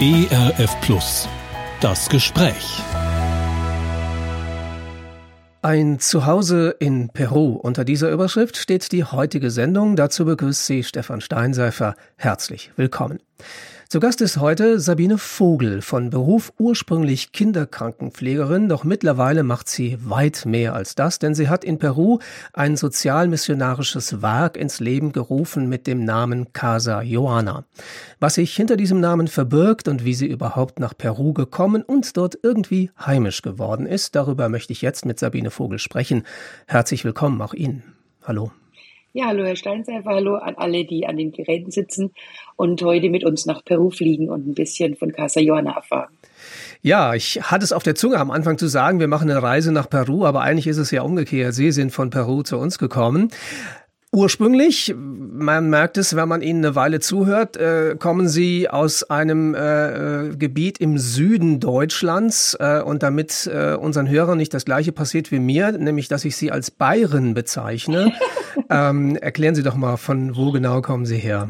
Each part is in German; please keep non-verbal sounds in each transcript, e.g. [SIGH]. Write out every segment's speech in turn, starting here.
ERF Plus. Das Gespräch. Ein Zuhause in Peru. Unter dieser Überschrift steht die heutige Sendung. Dazu begrüßt Sie Stefan Steinseifer. Herzlich willkommen. Zu Gast ist heute Sabine Vogel, von Beruf ursprünglich Kinderkrankenpflegerin, doch mittlerweile macht sie weit mehr als das, denn sie hat in Peru ein sozialmissionarisches Werk ins Leben gerufen mit dem Namen Casa Joana. Was sich hinter diesem Namen verbirgt und wie sie überhaupt nach Peru gekommen und dort irgendwie heimisch geworden ist, darüber möchte ich jetzt mit Sabine Vogel sprechen. Herzlich willkommen auch Ihnen. Hallo. Ja, hallo Herr Steinseifer, hallo an alle, die an den Geräten sitzen und heute mit uns nach Peru fliegen und ein bisschen von Casa Joana erfahren. Ja, ich hatte es auf der Zunge am Anfang zu sagen, wir machen eine Reise nach Peru, aber eigentlich ist es ja umgekehrt. Sie sind von Peru zu uns gekommen. Ursprünglich, man merkt es, wenn man Ihnen eine Weile zuhört, äh, kommen Sie aus einem äh, äh, Gebiet im Süden Deutschlands äh, und damit äh, unseren Hörern nicht das gleiche passiert wie mir, nämlich dass ich Sie als Bayern bezeichne, [LAUGHS] ähm, erklären Sie doch mal, von wo genau kommen Sie her?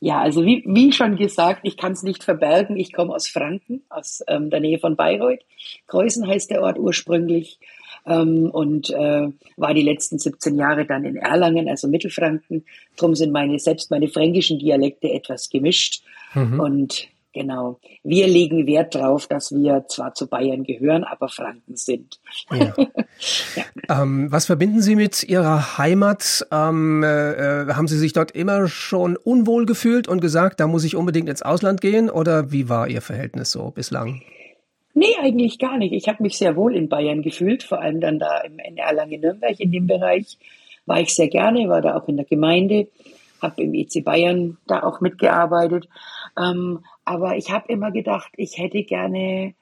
Ja, also wie, wie schon gesagt, ich kann es nicht verbergen. Ich komme aus Franken, aus ähm, der Nähe von Bayreuth. Kreuzen heißt der Ort ursprünglich ähm, und äh, war die letzten 17 Jahre dann in Erlangen, also Mittelfranken. Drum sind meine, selbst meine fränkischen Dialekte etwas gemischt. Mhm. Und Genau. Wir legen Wert darauf, dass wir zwar zu Bayern gehören, aber Franken sind. Ja. [LAUGHS] ja. Ähm, was verbinden Sie mit Ihrer Heimat? Ähm, äh, haben Sie sich dort immer schon unwohl gefühlt und gesagt, da muss ich unbedingt ins Ausland gehen? Oder wie war Ihr Verhältnis so bislang? Nee, eigentlich gar nicht. Ich habe mich sehr wohl in Bayern gefühlt, vor allem dann da im in Erlangen-Nürnberg in dem Bereich war ich sehr gerne, war da auch in der Gemeinde, habe im EC Bayern da auch mitgearbeitet. Ähm, aber ich habe immer gedacht, ich hätte gerne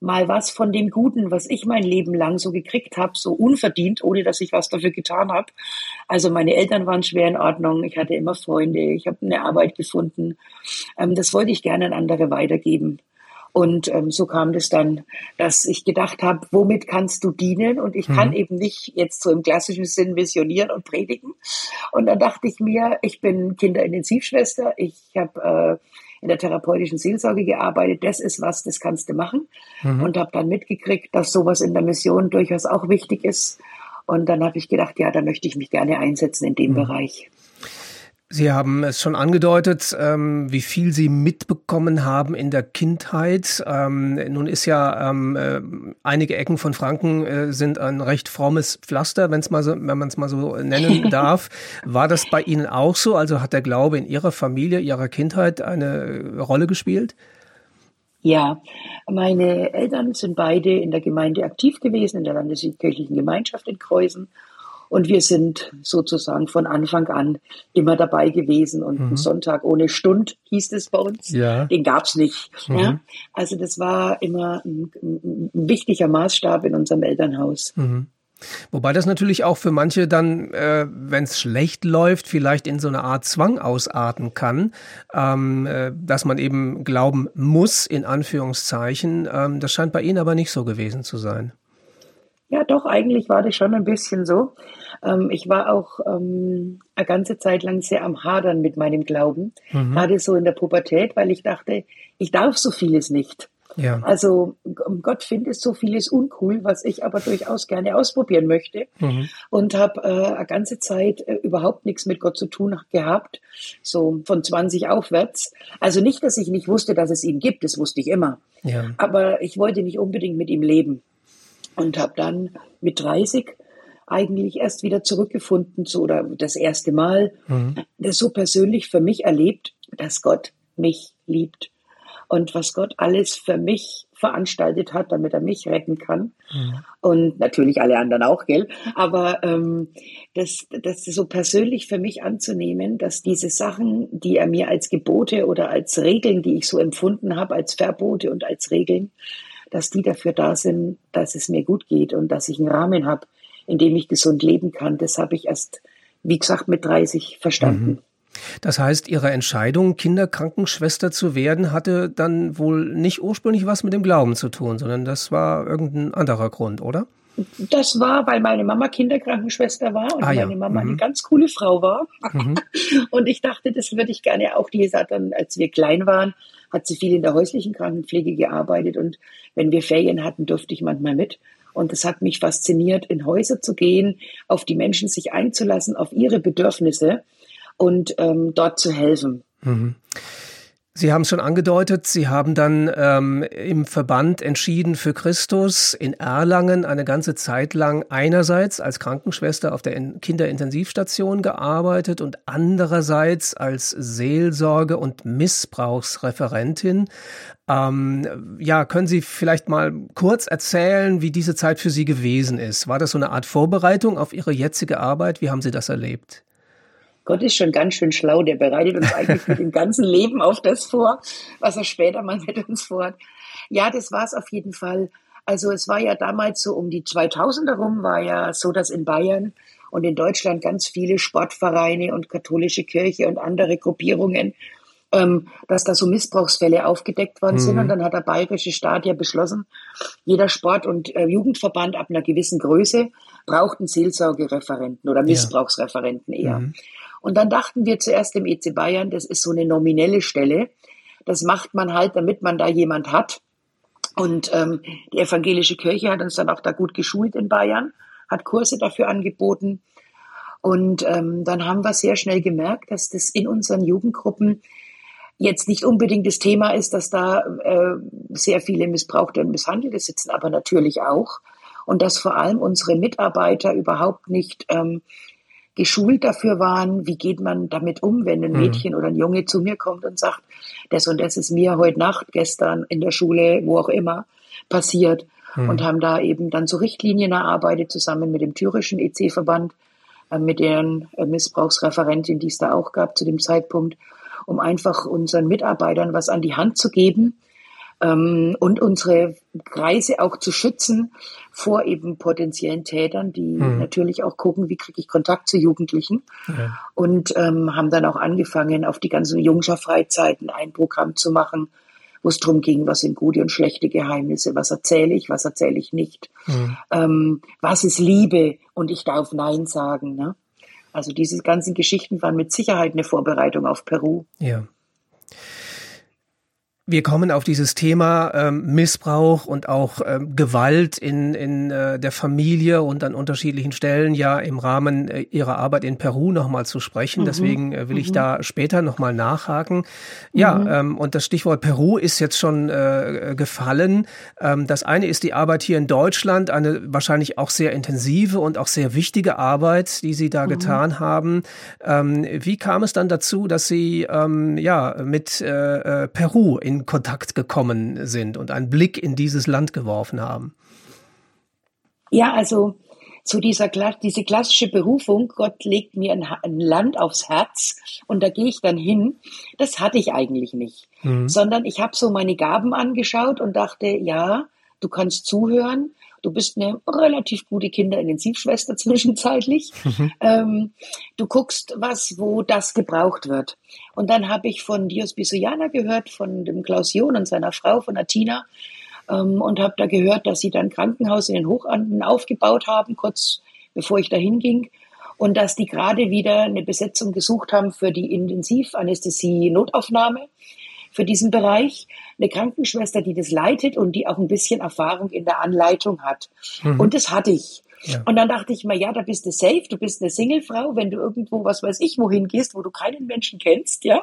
mal was von dem Guten, was ich mein Leben lang so gekriegt habe, so unverdient, ohne dass ich was dafür getan habe. Also meine Eltern waren schwer in Ordnung, ich hatte immer Freunde, ich habe eine Arbeit gefunden. Ähm, das wollte ich gerne an andere weitergeben. Und ähm, so kam das dann, dass ich gedacht habe, womit kannst du dienen? Und ich mhm. kann eben nicht jetzt so im klassischen Sinn missionieren und predigen. Und dann dachte ich mir, ich bin Kinderintensivschwester, ich habe äh, in der therapeutischen Seelsorge gearbeitet. Das ist was, das kannst du machen. Mhm. Und habe dann mitgekriegt, dass sowas in der Mission durchaus auch wichtig ist. Und dann habe ich gedacht, ja, da möchte ich mich gerne einsetzen in dem mhm. Bereich. Sie haben es schon angedeutet, ähm, wie viel Sie mitbekommen haben in der Kindheit. Ähm, nun ist ja ähm, äh, einige Ecken von Franken äh, sind ein recht frommes Pflaster, wenn's mal so, wenn man es mal so nennen [LAUGHS] darf. War das bei Ihnen auch so? Also hat der Glaube in Ihrer Familie, Ihrer Kindheit eine Rolle gespielt? Ja, meine Eltern sind beide in der Gemeinde aktiv gewesen, in der Landeskirchlichen Gemeinschaft in Kreuzen. Und wir sind sozusagen von Anfang an immer dabei gewesen. Und mhm. ein Sonntag ohne Stund hieß es bei uns. Ja. Den gab's nicht. Mhm. Ja? Also das war immer ein, ein, wichtiger Maßstab in unserem Elternhaus. Mhm. Wobei das natürlich auch für manche dann, äh, wenn es schlecht läuft, vielleicht in so eine Art Zwang ausarten kann, ähm, äh, dass man eben glauben muss, in Anführungszeichen. Ähm, das scheint bei Ihnen aber nicht so gewesen zu sein. Ja, doch, eigentlich war das schon ein bisschen so. Ähm, ich war auch ähm, eine ganze Zeit lang sehr am Hadern mit meinem Glauben, mhm. gerade so in der Pubertät, weil ich dachte, ich darf so vieles nicht. Ja. Also Gott findet so vieles uncool, was ich aber durchaus gerne ausprobieren möchte mhm. und habe äh, eine ganze Zeit äh, überhaupt nichts mit Gott zu tun gehabt, so von 20 aufwärts. Also nicht, dass ich nicht wusste, dass es ihn gibt, das wusste ich immer, ja. aber ich wollte nicht unbedingt mit ihm leben und habe dann mit 30 eigentlich erst wieder zurückgefunden zu, oder das erste Mal mhm. das so persönlich für mich erlebt, dass Gott mich liebt und was Gott alles für mich veranstaltet hat, damit er mich retten kann. Mhm. Und natürlich alle anderen auch, gell? Aber ähm, das, das so persönlich für mich anzunehmen, dass diese Sachen, die er mir als Gebote oder als Regeln, die ich so empfunden habe, als Verbote und als Regeln, dass die dafür da sind, dass es mir gut geht und dass ich einen Rahmen habe, in dem ich gesund leben kann. Das habe ich erst, wie gesagt, mit 30 verstanden. Mhm. Das heißt, Ihre Entscheidung, Kinderkrankenschwester zu werden, hatte dann wohl nicht ursprünglich was mit dem Glauben zu tun, sondern das war irgendein anderer Grund, oder? Das war, weil meine Mama Kinderkrankenschwester war und ah, ja. meine Mama mhm. eine ganz coole Frau war. Mhm. [LAUGHS] Und ich dachte, das würde ich gerne auch. Die hat dann, als wir klein waren, hat sie viel in der häuslichen Krankenpflege gearbeitet und wenn wir Ferien hatten, durfte ich manchmal mit. Und es hat mich fasziniert, in Häuser zu gehen, auf die Menschen sich einzulassen, auf ihre Bedürfnisse und ähm, dort zu helfen. Mhm. Sie haben es schon angedeutet, Sie haben dann ähm, im Verband entschieden für Christus in Erlangen eine ganze Zeit lang einerseits als Krankenschwester auf der Kinderintensivstation gearbeitet und andererseits als Seelsorge- und Missbrauchsreferentin. Ähm, ja, können Sie vielleicht mal kurz erzählen, wie diese Zeit für Sie gewesen ist? War das so eine Art Vorbereitung auf Ihre jetzige Arbeit? Wie haben Sie das erlebt? Gott ist schon ganz schön schlau, der bereitet uns eigentlich mit dem ganzen Leben auf das vor, was er später mal mit uns vorhat. Ja, das war es auf jeden Fall. Also es war ja damals so um die 2000er rum, war ja so, dass in Bayern und in Deutschland ganz viele Sportvereine und katholische Kirche und andere Gruppierungen, ähm, dass da so Missbrauchsfälle aufgedeckt worden mhm. sind. Und dann hat der bayerische Staat ja beschlossen, jeder Sport- und äh, Jugendverband ab einer gewissen Größe braucht einen Seelsorgereferenten oder Missbrauchsreferenten eher. Mhm. Und dann dachten wir zuerst im EC Bayern, das ist so eine nominelle Stelle. Das macht man halt, damit man da jemand hat. Und ähm, die evangelische Kirche hat uns dann auch da gut geschult in Bayern, hat Kurse dafür angeboten. Und ähm, dann haben wir sehr schnell gemerkt, dass das in unseren Jugendgruppen jetzt nicht unbedingt das Thema ist, dass da äh, sehr viele Missbrauchte und Misshandelte sitzen, aber natürlich auch. Und dass vor allem unsere Mitarbeiter überhaupt nicht ähm, geschult dafür waren, wie geht man damit um, wenn ein mhm. Mädchen oder ein Junge zu mir kommt und sagt, das und das ist mir heute Nacht, gestern in der Schule, wo auch immer, passiert. Mhm. Und haben da eben dann so Richtlinien erarbeitet, zusammen mit dem thürischen EC-Verband, äh, mit deren äh, Missbrauchsreferentin, die es da auch gab zu dem Zeitpunkt, um einfach unseren Mitarbeitern was an die Hand zu geben, ähm, und unsere Kreise auch zu schützen vor eben potenziellen Tätern, die mhm. natürlich auch gucken, wie kriege ich Kontakt zu Jugendlichen ja. und ähm, haben dann auch angefangen, auf die ganzen Jungscher-Freizeiten ein Programm zu machen, wo es darum ging, was sind gute und schlechte Geheimnisse, was erzähle ich, was erzähle ich nicht, mhm. ähm, was ist Liebe und ich darf Nein sagen. Ne? Also diese ganzen Geschichten waren mit Sicherheit eine Vorbereitung auf Peru. Ja. Wir kommen auf dieses Thema ähm, Missbrauch und auch ähm, Gewalt in, in äh, der Familie und an unterschiedlichen Stellen ja im Rahmen äh, Ihrer Arbeit in Peru nochmal zu sprechen. Mhm. Deswegen äh, will mhm. ich da später nochmal nachhaken. Ja, mhm. ähm, und das Stichwort Peru ist jetzt schon äh, gefallen. Ähm, das eine ist die Arbeit hier in Deutschland, eine wahrscheinlich auch sehr intensive und auch sehr wichtige Arbeit, die Sie da mhm. getan haben. Ähm, wie kam es dann dazu, dass Sie ähm, ja mit äh, äh Peru in Kontakt gekommen sind und einen Blick in dieses Land geworfen haben? Ja, also zu dieser diese klassische Berufung, Gott legt mir ein, ein, Land aufs Herz und da gehe ich dann hin, das hatte ich eigentlich nicht. Mhm. Sondern ich habe so meine Gaben angeschaut und dachte, ja, du kannst zuhören, Du bist eine relativ gute Kinderintensivschwester zwischenzeitlich. Mhm. Ähm, du guckst was, wo das gebraucht wird. Und dann habe ich von Dios Bisuyana gehört, von dem Klaus John und seiner Frau, von Atina, ähm, und habe da gehört, dass sie dann ein Krankenhaus in den Hochanden aufgebaut haben, kurz bevor ich dahin ging. Und dass die gerade wieder eine Besetzung gesucht haben für die Intensivanästhesie-Notaufnahme für diesen Bereich, eine Krankenschwester, die das leitet und die auch ein bisschen Erfahrung in der Anleitung hat. Mhm. Und das hatte ich. Ja. Und dann dachte ich mir, ja, da bist du safe, du bist eine Singlefrau, wenn du irgendwo, was weiß ich, wohin gehst, wo du keinen Menschen kennst, ja.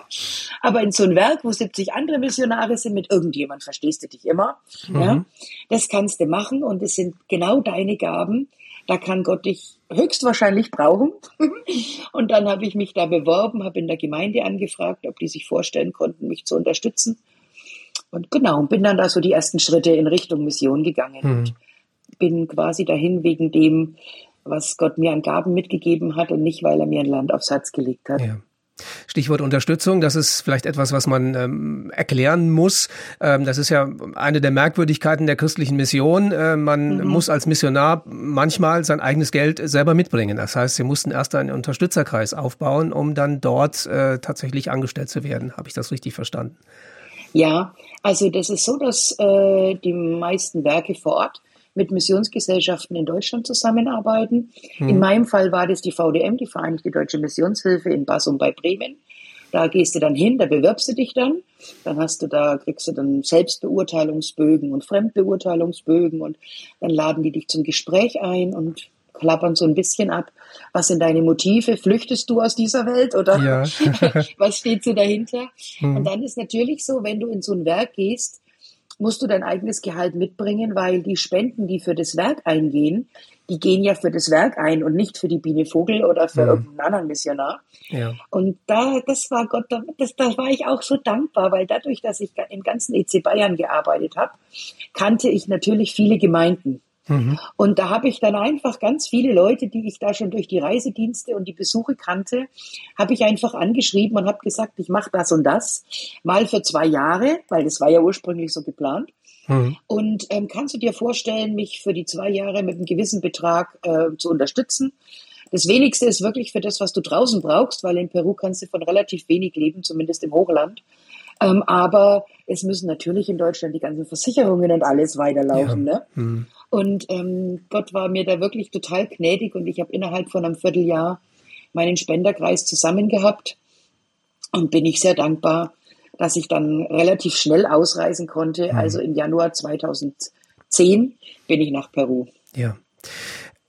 Aber in so ein Werk, wo 70 andere Missionare sind, mit irgendjemand verstehst du dich immer, mhm. ja. Das kannst du machen und es sind genau deine Gaben. Da kann Gott dich höchstwahrscheinlich brauchen. [LAUGHS] Und dann habe ich mich da beworben, habe in der Gemeinde angefragt, ob die sich vorstellen konnten, mich zu unterstützen. Und genau, bin dann da so die ersten Schritte in Richtung Mission gegangen hm. und bin quasi dahin wegen dem, was Gott mir an Gaben mitgegeben hat und nicht, weil er mir ein Land aufs Herz gelegt hat. Ja. Stichwort Unterstützung, das ist vielleicht etwas, was man ähm, erklären muss. Ähm, das ist ja eine der Merkwürdigkeiten der christlichen Mission. Äh, man mhm. muss als Missionar manchmal sein eigenes Geld selber mitbringen. Das heißt, sie mussten erst einen Unterstützerkreis aufbauen, um dann dort äh, tatsächlich angestellt zu werden. Habe ich das richtig verstanden? Ja, also das ist so, dass äh, die meisten Werke vor Ort mit Missionsgesellschaften in Deutschland zusammenarbeiten. Mhm. In meinem Fall war das die VDM, die Vereinigte Deutsche Missionshilfe in Bassum bei Bremen. Da gehst du dann hin, da bewirbst du dich dann. Dann hast du da, kriegst du dann Selbstbeurteilungsbögen und Fremdbeurteilungsbögen und dann laden die dich zum Gespräch ein und klappern so ein bisschen ab. Was sind deine Motive? Flüchtest du aus dieser Welt oder ja. [LAUGHS] was steht so dahinter? Hm. Und dann ist natürlich so, wenn du in so ein Werk gehst, musst du dein eigenes Gehalt mitbringen, weil die Spenden, die für das Werk eingehen, die gehen ja für das Werk ein und nicht für die Biene Vogel oder für ja. irgendeinen anderen Missionar. Ja. Und da, das war Gott, das, da war ich auch so dankbar, weil dadurch, dass ich im ganzen EC Bayern gearbeitet habe, kannte ich natürlich viele Gemeinden. Mhm. Und da habe ich dann einfach ganz viele Leute, die ich da schon durch die Reisedienste und die Besuche kannte, habe ich einfach angeschrieben und habe gesagt, ich mache das und das mal für zwei Jahre, weil das war ja ursprünglich so geplant. Mhm. Und ähm, kannst du dir vorstellen, mich für die zwei Jahre mit einem gewissen Betrag äh, zu unterstützen? Das wenigste ist wirklich für das, was du draußen brauchst, weil in Peru kannst du von relativ wenig leben, zumindest im Hochland. Ähm, aber es müssen natürlich in Deutschland die ganzen Versicherungen und alles weiterlaufen. Ja. Ne? Mhm. Und ähm, Gott war mir da wirklich total gnädig und ich habe innerhalb von einem Vierteljahr meinen Spenderkreis zusammen gehabt und bin ich sehr dankbar, dass ich dann relativ schnell ausreisen konnte. Mhm. Also im Januar 2010 bin ich nach Peru. Ja.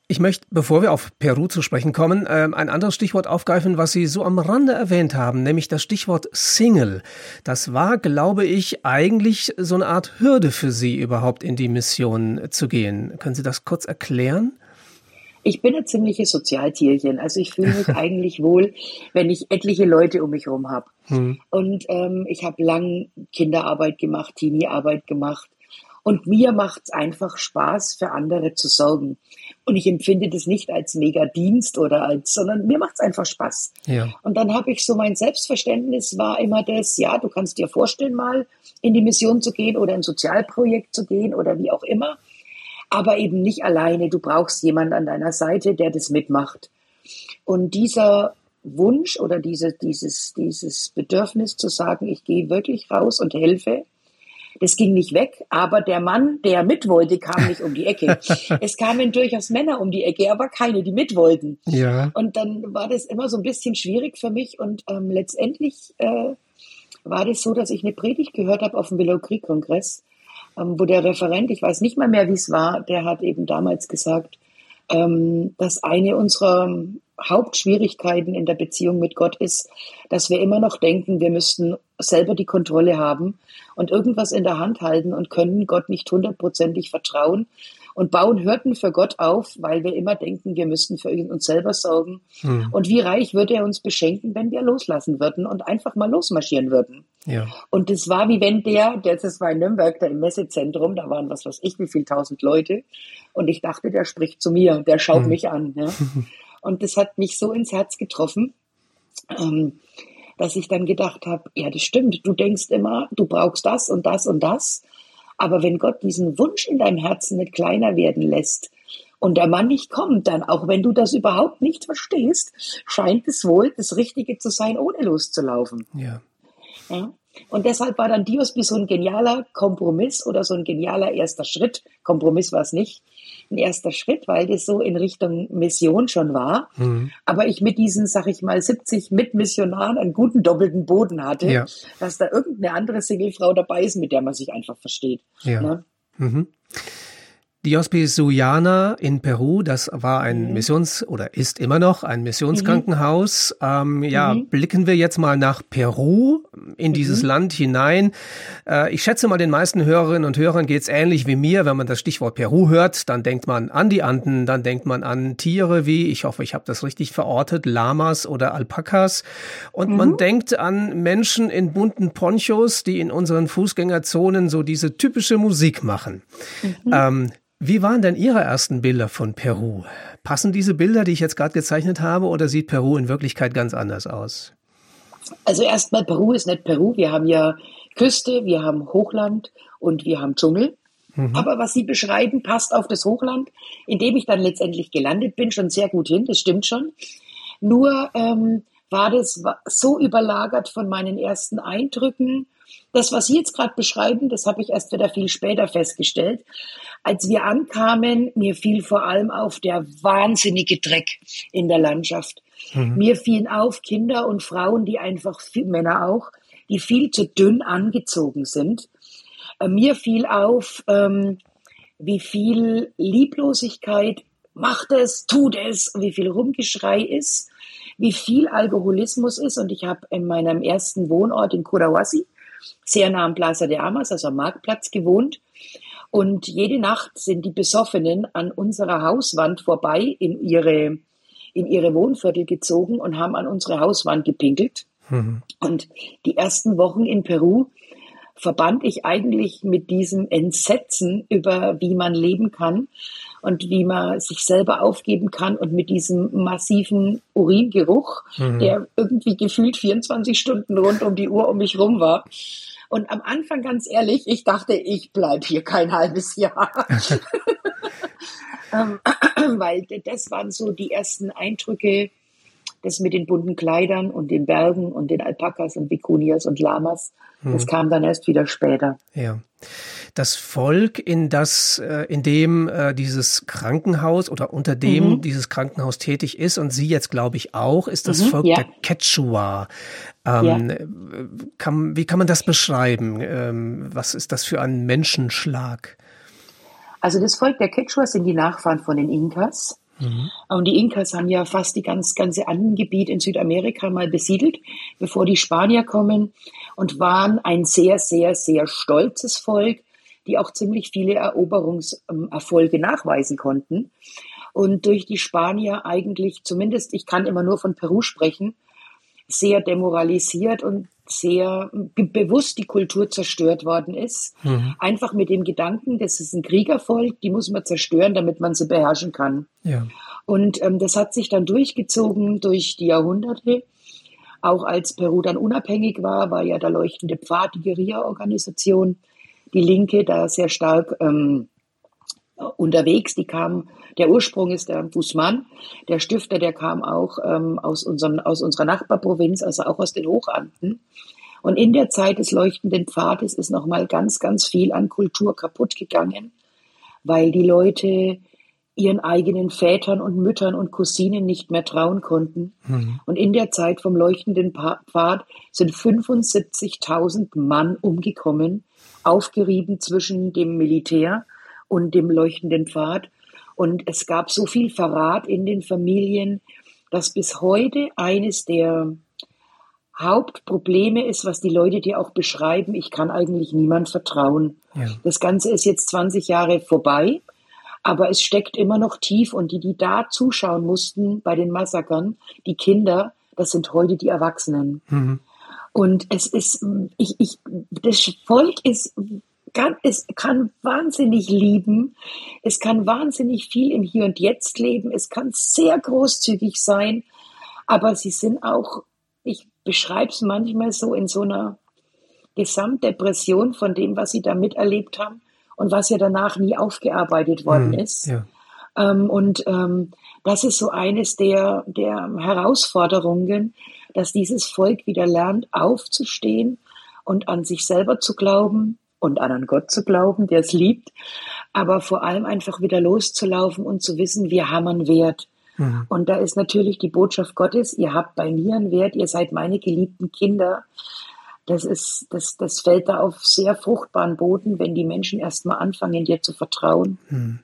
Ich möchte, bevor wir auf Peru zu sprechen kommen, ähm, ein anderes Stichwort aufgreifen, was Sie so am Rande erwähnt haben, nämlich das Stichwort Single. Das war, glaube ich, eigentlich so eine Art Hürde für Sie, überhaupt in die Mission zu gehen. Können Sie das kurz erklären? Ich bin ein ziemliches Sozialtierchen. Also ich fühle mich [LAUGHS] eigentlich wohl, wenn ich etliche Leute um mich herum habe. Hm. Und ähm, ich habe lang Kinderarbeit gemacht, Teenie-Arbeit gemacht. Und mir macht es einfach Spaß, für andere zu sorgen. Und ich empfinde das nicht als Mega-Dienst oder als, sondern mir macht es einfach Spaß. Ja. Und dann habe ich so mein Selbstverständnis war immer das, ja, du kannst dir vorstellen, mal in die Mission zu gehen oder ein Sozialprojekt zu gehen oder wie auch immer. Aber eben nicht alleine. Du brauchst jemand an deiner Seite, der das mitmacht. Und dieser Wunsch oder diese, dieses, dieses Bedürfnis zu sagen, ich gehe wirklich raus und helfe, das ging nicht weg, aber der Mann, der mit wollte, kam nicht um die Ecke. [LAUGHS] es kamen durchaus Männer um die Ecke, aber keine, die mit wollten. Ja. Und dann war das immer so ein bisschen schwierig für mich und ähm, letztendlich äh, war das so, dass ich eine Predigt gehört habe auf dem Willow Creek Kongress, ähm, wo der Referent, ich weiß nicht mal mehr, wie es war, der hat eben damals gesagt, ähm, dass eine unserer Hauptschwierigkeiten in der Beziehung mit Gott ist, dass wir immer noch denken, wir müssten selber die Kontrolle haben und irgendwas in der Hand halten und können Gott nicht hundertprozentig vertrauen und bauen Hürden für Gott auf, weil wir immer denken, wir müssten für uns selber sorgen. Hm. Und wie reich würde er uns beschenken, wenn wir loslassen würden und einfach mal losmarschieren würden. Ja. Und das war wie wenn der, der das war in Nürnberg, da im Messezentrum, da waren was weiß ich, wie viel tausend Leute. Und ich dachte, der spricht zu mir, der schaut hm. mich an. Ja. [LAUGHS] Und das hat mich so ins Herz getroffen, ähm, dass ich dann gedacht habe, ja, das stimmt. Du denkst immer, du brauchst das und das und das. Aber wenn Gott diesen Wunsch in deinem Herzen nicht kleiner werden lässt und der Mann nicht kommt, dann auch wenn du das überhaupt nicht verstehst, scheint es wohl das Richtige zu sein, ohne loszulaufen. Ja. ja? Und deshalb war dann Diosby so ein genialer Kompromiss oder so ein genialer erster Schritt. Kompromiss war es nicht, ein erster Schritt, weil das so in Richtung Mission schon war. Mhm. Aber ich mit diesen, sag ich mal, 70 Mitmissionaren einen guten doppelten Boden hatte, ja. dass da irgendeine andere Singlefrau dabei ist, mit der man sich einfach versteht. Ja. Ne? Mhm. Die Hospice Suyana in Peru, das war ein mhm. Missions- oder ist immer noch ein Missionskrankenhaus. Mhm. Ähm, ja, mhm. blicken wir jetzt mal nach Peru, in dieses mhm. Land hinein. Äh, ich schätze mal, den meisten Hörerinnen und Hörern geht's ähnlich wie mir. Wenn man das Stichwort Peru hört, dann denkt man an die Anden, dann denkt man an Tiere wie, ich hoffe, ich habe das richtig verortet, Lamas oder Alpakas. Und man mhm. denkt an Menschen in bunten Ponchos, die in unseren Fußgängerzonen so diese typische Musik machen. Mhm. Ähm, wie waren denn Ihre ersten Bilder von Peru? Passen diese Bilder, die ich jetzt gerade gezeichnet habe, oder sieht Peru in Wirklichkeit ganz anders aus? Also erstmal, Peru ist nicht Peru. Wir haben ja Küste, wir haben Hochland und wir haben Dschungel. Mhm. Aber was Sie beschreiben, passt auf das Hochland, in dem ich dann letztendlich gelandet bin, schon sehr gut hin. Das stimmt schon. Nur ähm, war das so überlagert von meinen ersten Eindrücken. Das, was Sie jetzt gerade beschreiben, das habe ich erst wieder viel später festgestellt. Als wir ankamen, mir fiel vor allem auf der wahnsinnige Dreck in der Landschaft. Mhm. Mir fielen auf Kinder und Frauen, die einfach, Männer auch, die viel zu dünn angezogen sind. Äh, mir fiel auf, ähm, wie viel Lieblosigkeit macht es, tut es, wie viel Rumgeschrei ist, wie viel Alkoholismus ist. Und ich habe in meinem ersten Wohnort in Kurawasi, sehr nah am Plaza de Amas, also am Marktplatz, gewohnt. Und jede Nacht sind die Besoffenen an unserer Hauswand vorbei in ihre, in ihre Wohnviertel gezogen und haben an unsere Hauswand gepinkelt. Mhm. Und die ersten Wochen in Peru verband ich eigentlich mit diesem Entsetzen über, wie man leben kann und wie man sich selber aufgeben kann und mit diesem massiven Uringeruch, mhm. der irgendwie gefühlt 24 Stunden rund um die Uhr um mich rum war. Und am Anfang, ganz ehrlich, ich dachte, ich bleib hier kein halbes Jahr. [LAUGHS] [LAUGHS] ähm, [CLEARS THROAT] weil das waren so die ersten Eindrücke, das mit den bunten Kleidern und den Bergen und den Alpakas und Vikunias und Lamas. Das hm. kam dann erst wieder später. Ja. Das Volk, in das, äh, in dem äh, dieses Krankenhaus oder unter dem mhm. dieses Krankenhaus tätig ist und Sie jetzt, glaube ich, auch, ist das mhm, Volk ja. der Quechua. Ähm, ja. kann, wie kann man das beschreiben? Ähm, was ist das für ein Menschenschlag? Also das Volk der Quechua sind die Nachfahren von den Inkas. Mhm. Und die Inkas haben ja fast die ganz, ganze Andengebiet in Südamerika mal besiedelt, bevor die Spanier kommen und waren ein sehr, sehr, sehr stolzes Volk, die auch ziemlich viele Eroberungserfolge nachweisen konnten. Und durch die Spanier eigentlich, zumindest ich kann immer nur von Peru sprechen, sehr demoralisiert und sehr bewusst die Kultur zerstört worden ist. Mhm. Einfach mit dem Gedanken, das ist ein Kriegervolk, die muss man zerstören, damit man sie beherrschen kann. Ja. Und ähm, das hat sich dann durchgezogen durch die Jahrhunderte. Auch als Peru dann unabhängig war, war ja der leuchtende Pfad, die Guerilla-Organisation, die Linke, da sehr stark ähm, unterwegs. Die kam, der Ursprung ist der Guzman, der Stifter, der kam auch ähm, aus, unserem, aus unserer Nachbarprovinz, also auch aus den Hochanden. Und in der Zeit des leuchtenden Pfades ist nochmal ganz, ganz viel an Kultur kaputt gegangen, weil die Leute ihren eigenen Vätern und Müttern und Cousinen nicht mehr trauen konnten. Mhm. Und in der Zeit vom leuchtenden Pfad sind 75.000 Mann umgekommen, aufgerieben zwischen dem Militär und dem leuchtenden Pfad. Und es gab so viel Verrat in den Familien, dass bis heute eines der Hauptprobleme ist, was die Leute dir auch beschreiben, ich kann eigentlich niemand vertrauen. Ja. Das Ganze ist jetzt 20 Jahre vorbei, aber es steckt immer noch tief und die, die da zuschauen mussten bei den Massakern, die Kinder, das sind heute die Erwachsenen. Mhm. Und es ist, ich, ich, das Volk ist kann, es kann wahnsinnig lieben, es kann wahnsinnig viel im Hier und Jetzt leben, es kann sehr großzügig sein, aber sie sind auch, ich beschreibe es manchmal so in so einer Gesamtdepression von dem, was sie da miterlebt haben und was ja danach nie aufgearbeitet worden mhm, ist. Ja. Ähm, und ähm, das ist so eines der, der Herausforderungen, dass dieses Volk wieder lernt, aufzustehen und an sich selber zu glauben und an einen Gott zu glauben, der es liebt, aber vor allem einfach wieder loszulaufen und zu wissen, wir haben einen Wert. Mhm. Und da ist natürlich die Botschaft Gottes, ihr habt bei mir einen Wert, ihr seid meine geliebten Kinder. Das ist, das, das fällt da auf sehr fruchtbaren Boden, wenn die Menschen erstmal anfangen, dir zu vertrauen. Mhm.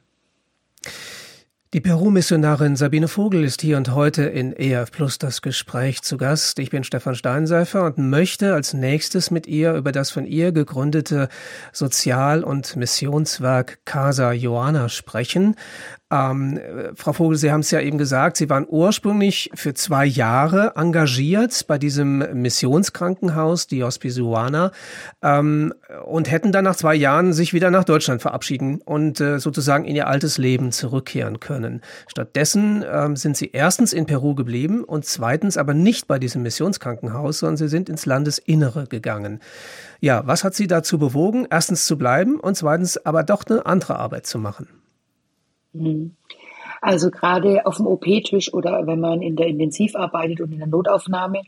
Die Peru-Missionarin Sabine Vogel ist hier und heute in EF Plus das Gespräch zu Gast. Ich bin Stefan Steinseifer und möchte als nächstes mit ihr über das von ihr gegründete Sozial- und Missionswerk Casa Joana sprechen. Ähm, Frau Vogel, Sie haben es ja eben gesagt, Sie waren ursprünglich für zwei Jahre engagiert bei diesem Missionskrankenhaus, die Hospisuana, ähm, und hätten dann nach zwei Jahren sich wieder nach Deutschland verabschieden und äh, sozusagen in Ihr altes Leben zurückkehren können. Stattdessen ähm, sind Sie erstens in Peru geblieben und zweitens aber nicht bei diesem Missionskrankenhaus, sondern Sie sind ins Landesinnere gegangen. Ja, was hat Sie dazu bewogen, erstens zu bleiben und zweitens aber doch eine andere Arbeit zu machen? Mhm. Also gerade auf dem OP-Tisch oder wenn man in der Intensiv arbeitet und in der Notaufnahme,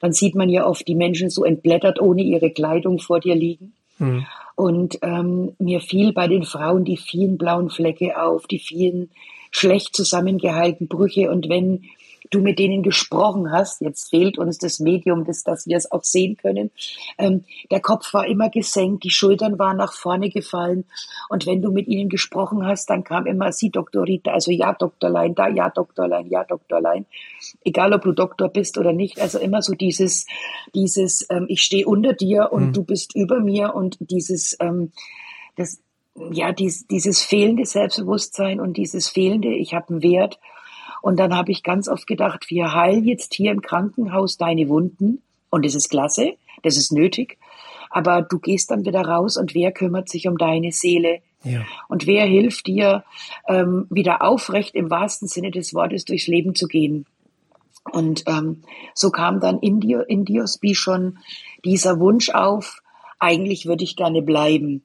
dann sieht man ja oft die Menschen so entblättert ohne ihre Kleidung vor dir liegen. Mhm. Und ähm, mir fiel bei den Frauen die vielen blauen Flecke auf, die vielen schlecht zusammengehaltenen Brüche. Und wenn du mit denen gesprochen hast. Jetzt fehlt uns das Medium, das, dass wir es auch sehen können. Ähm, der Kopf war immer gesenkt, die Schultern waren nach vorne gefallen. Und wenn du mit ihnen gesprochen hast, dann kam immer sie, Doktorita, also ja, Doktorlein, da, ja, Doktorlein, ja, Doktorlein. Egal, ob du Doktor bist oder nicht. Also immer so dieses, dieses, ähm, ich stehe unter dir und mhm. du bist über mir und dieses, ähm, das, ja, dies, dieses fehlende Selbstbewusstsein und dieses fehlende, ich habe einen Wert und dann habe ich ganz oft gedacht, wir heilen jetzt hier im Krankenhaus deine Wunden. Und das ist klasse, das ist nötig. Aber du gehst dann wieder raus und wer kümmert sich um deine Seele? Ja. Und wer hilft dir, ähm, wieder aufrecht im wahrsten Sinne des Wortes durchs Leben zu gehen? Und ähm, so kam dann in, Dio, in Diosby schon dieser Wunsch auf, eigentlich würde ich gerne bleiben.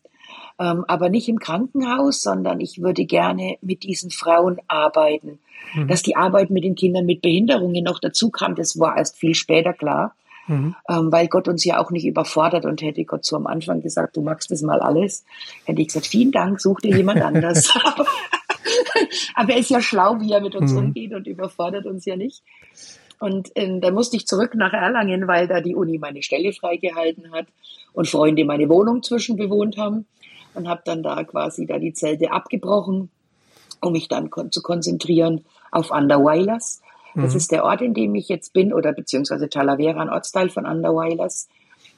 Ähm, aber nicht im Krankenhaus, sondern ich würde gerne mit diesen Frauen arbeiten. Mhm. Dass die Arbeit mit den Kindern mit Behinderungen noch dazu kam, das war erst viel später klar. Mhm. Ähm, weil Gott uns ja auch nicht überfordert und hätte Gott so am Anfang gesagt, du magst das mal alles, hätte ich gesagt, vielen Dank, such dir jemand [LAUGHS] anders. [LAUGHS] Aber er ist ja schlau, wie er mit uns mhm. umgeht und überfordert uns ja nicht. Und ähm, da musste ich zurück nach Erlangen, weil da die Uni meine Stelle freigehalten hat und Freunde meine Wohnung zwischenbewohnt haben und habe dann da quasi da die Zelte abgebrochen um mich dann kon zu konzentrieren auf Underweilers. Das mhm. ist der Ort, in dem ich jetzt bin, oder beziehungsweise Talavera, ein Ortsteil von Underweilers.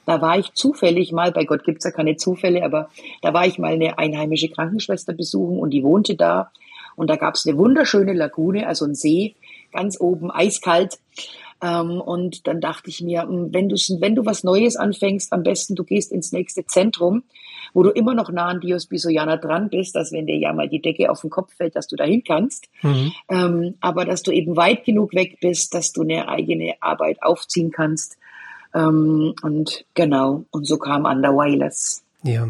Da war ich zufällig mal, bei Gott gibt's ja keine Zufälle, aber da war ich mal eine einheimische Krankenschwester besuchen und die wohnte da. Und da gab's eine wunderschöne Lagune, also ein See, ganz oben, eiskalt. Ähm, und dann dachte ich mir, hm, wenn du, wenn du was Neues anfängst, am besten du gehst ins nächste Zentrum wo du immer noch nah an Dios Bisoyana dran bist, dass wenn dir ja mal die Decke auf den Kopf fällt, dass du dahin kannst, mhm. ähm, aber dass du eben weit genug weg bist, dass du eine eigene Arbeit aufziehen kannst. Ähm, und genau, und so kam Underwilers. Ja.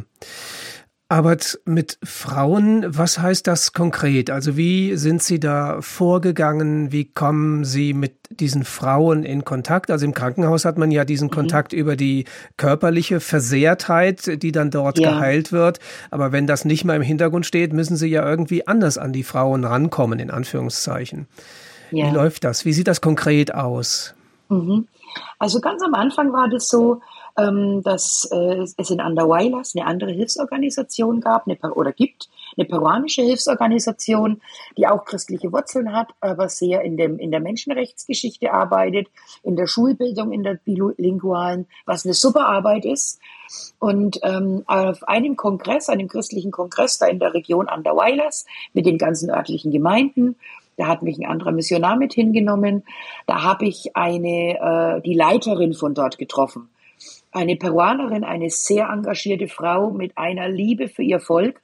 Arbeit mit Frauen, was heißt das konkret? Also wie sind Sie da vorgegangen? Wie kommen Sie mit diesen Frauen in Kontakt? Also im Krankenhaus hat man ja diesen mhm. Kontakt über die körperliche Versehrtheit, die dann dort ja. geheilt wird. Aber wenn das nicht mal im Hintergrund steht, müssen Sie ja irgendwie anders an die Frauen rankommen, in Anführungszeichen. Ja. Wie läuft das? Wie sieht das konkret aus? Mhm. Also ganz am Anfang war das so, ähm, dass äh, es in Andahuaylas eine andere Hilfsorganisation gab eine, oder gibt, eine peruanische Hilfsorganisation, die auch christliche Wurzeln hat, aber sehr in, dem, in der Menschenrechtsgeschichte arbeitet, in der Schulbildung, in der bilingualen, was eine super Arbeit ist. Und ähm, auf einem Kongress, einem christlichen Kongress da in der Region Andahuaylas mit den ganzen örtlichen Gemeinden da hat mich ein anderer Missionar mit hingenommen. Da habe ich eine, äh, die Leiterin von dort getroffen eine Peruanerin, eine sehr engagierte Frau mit einer Liebe für ihr Volk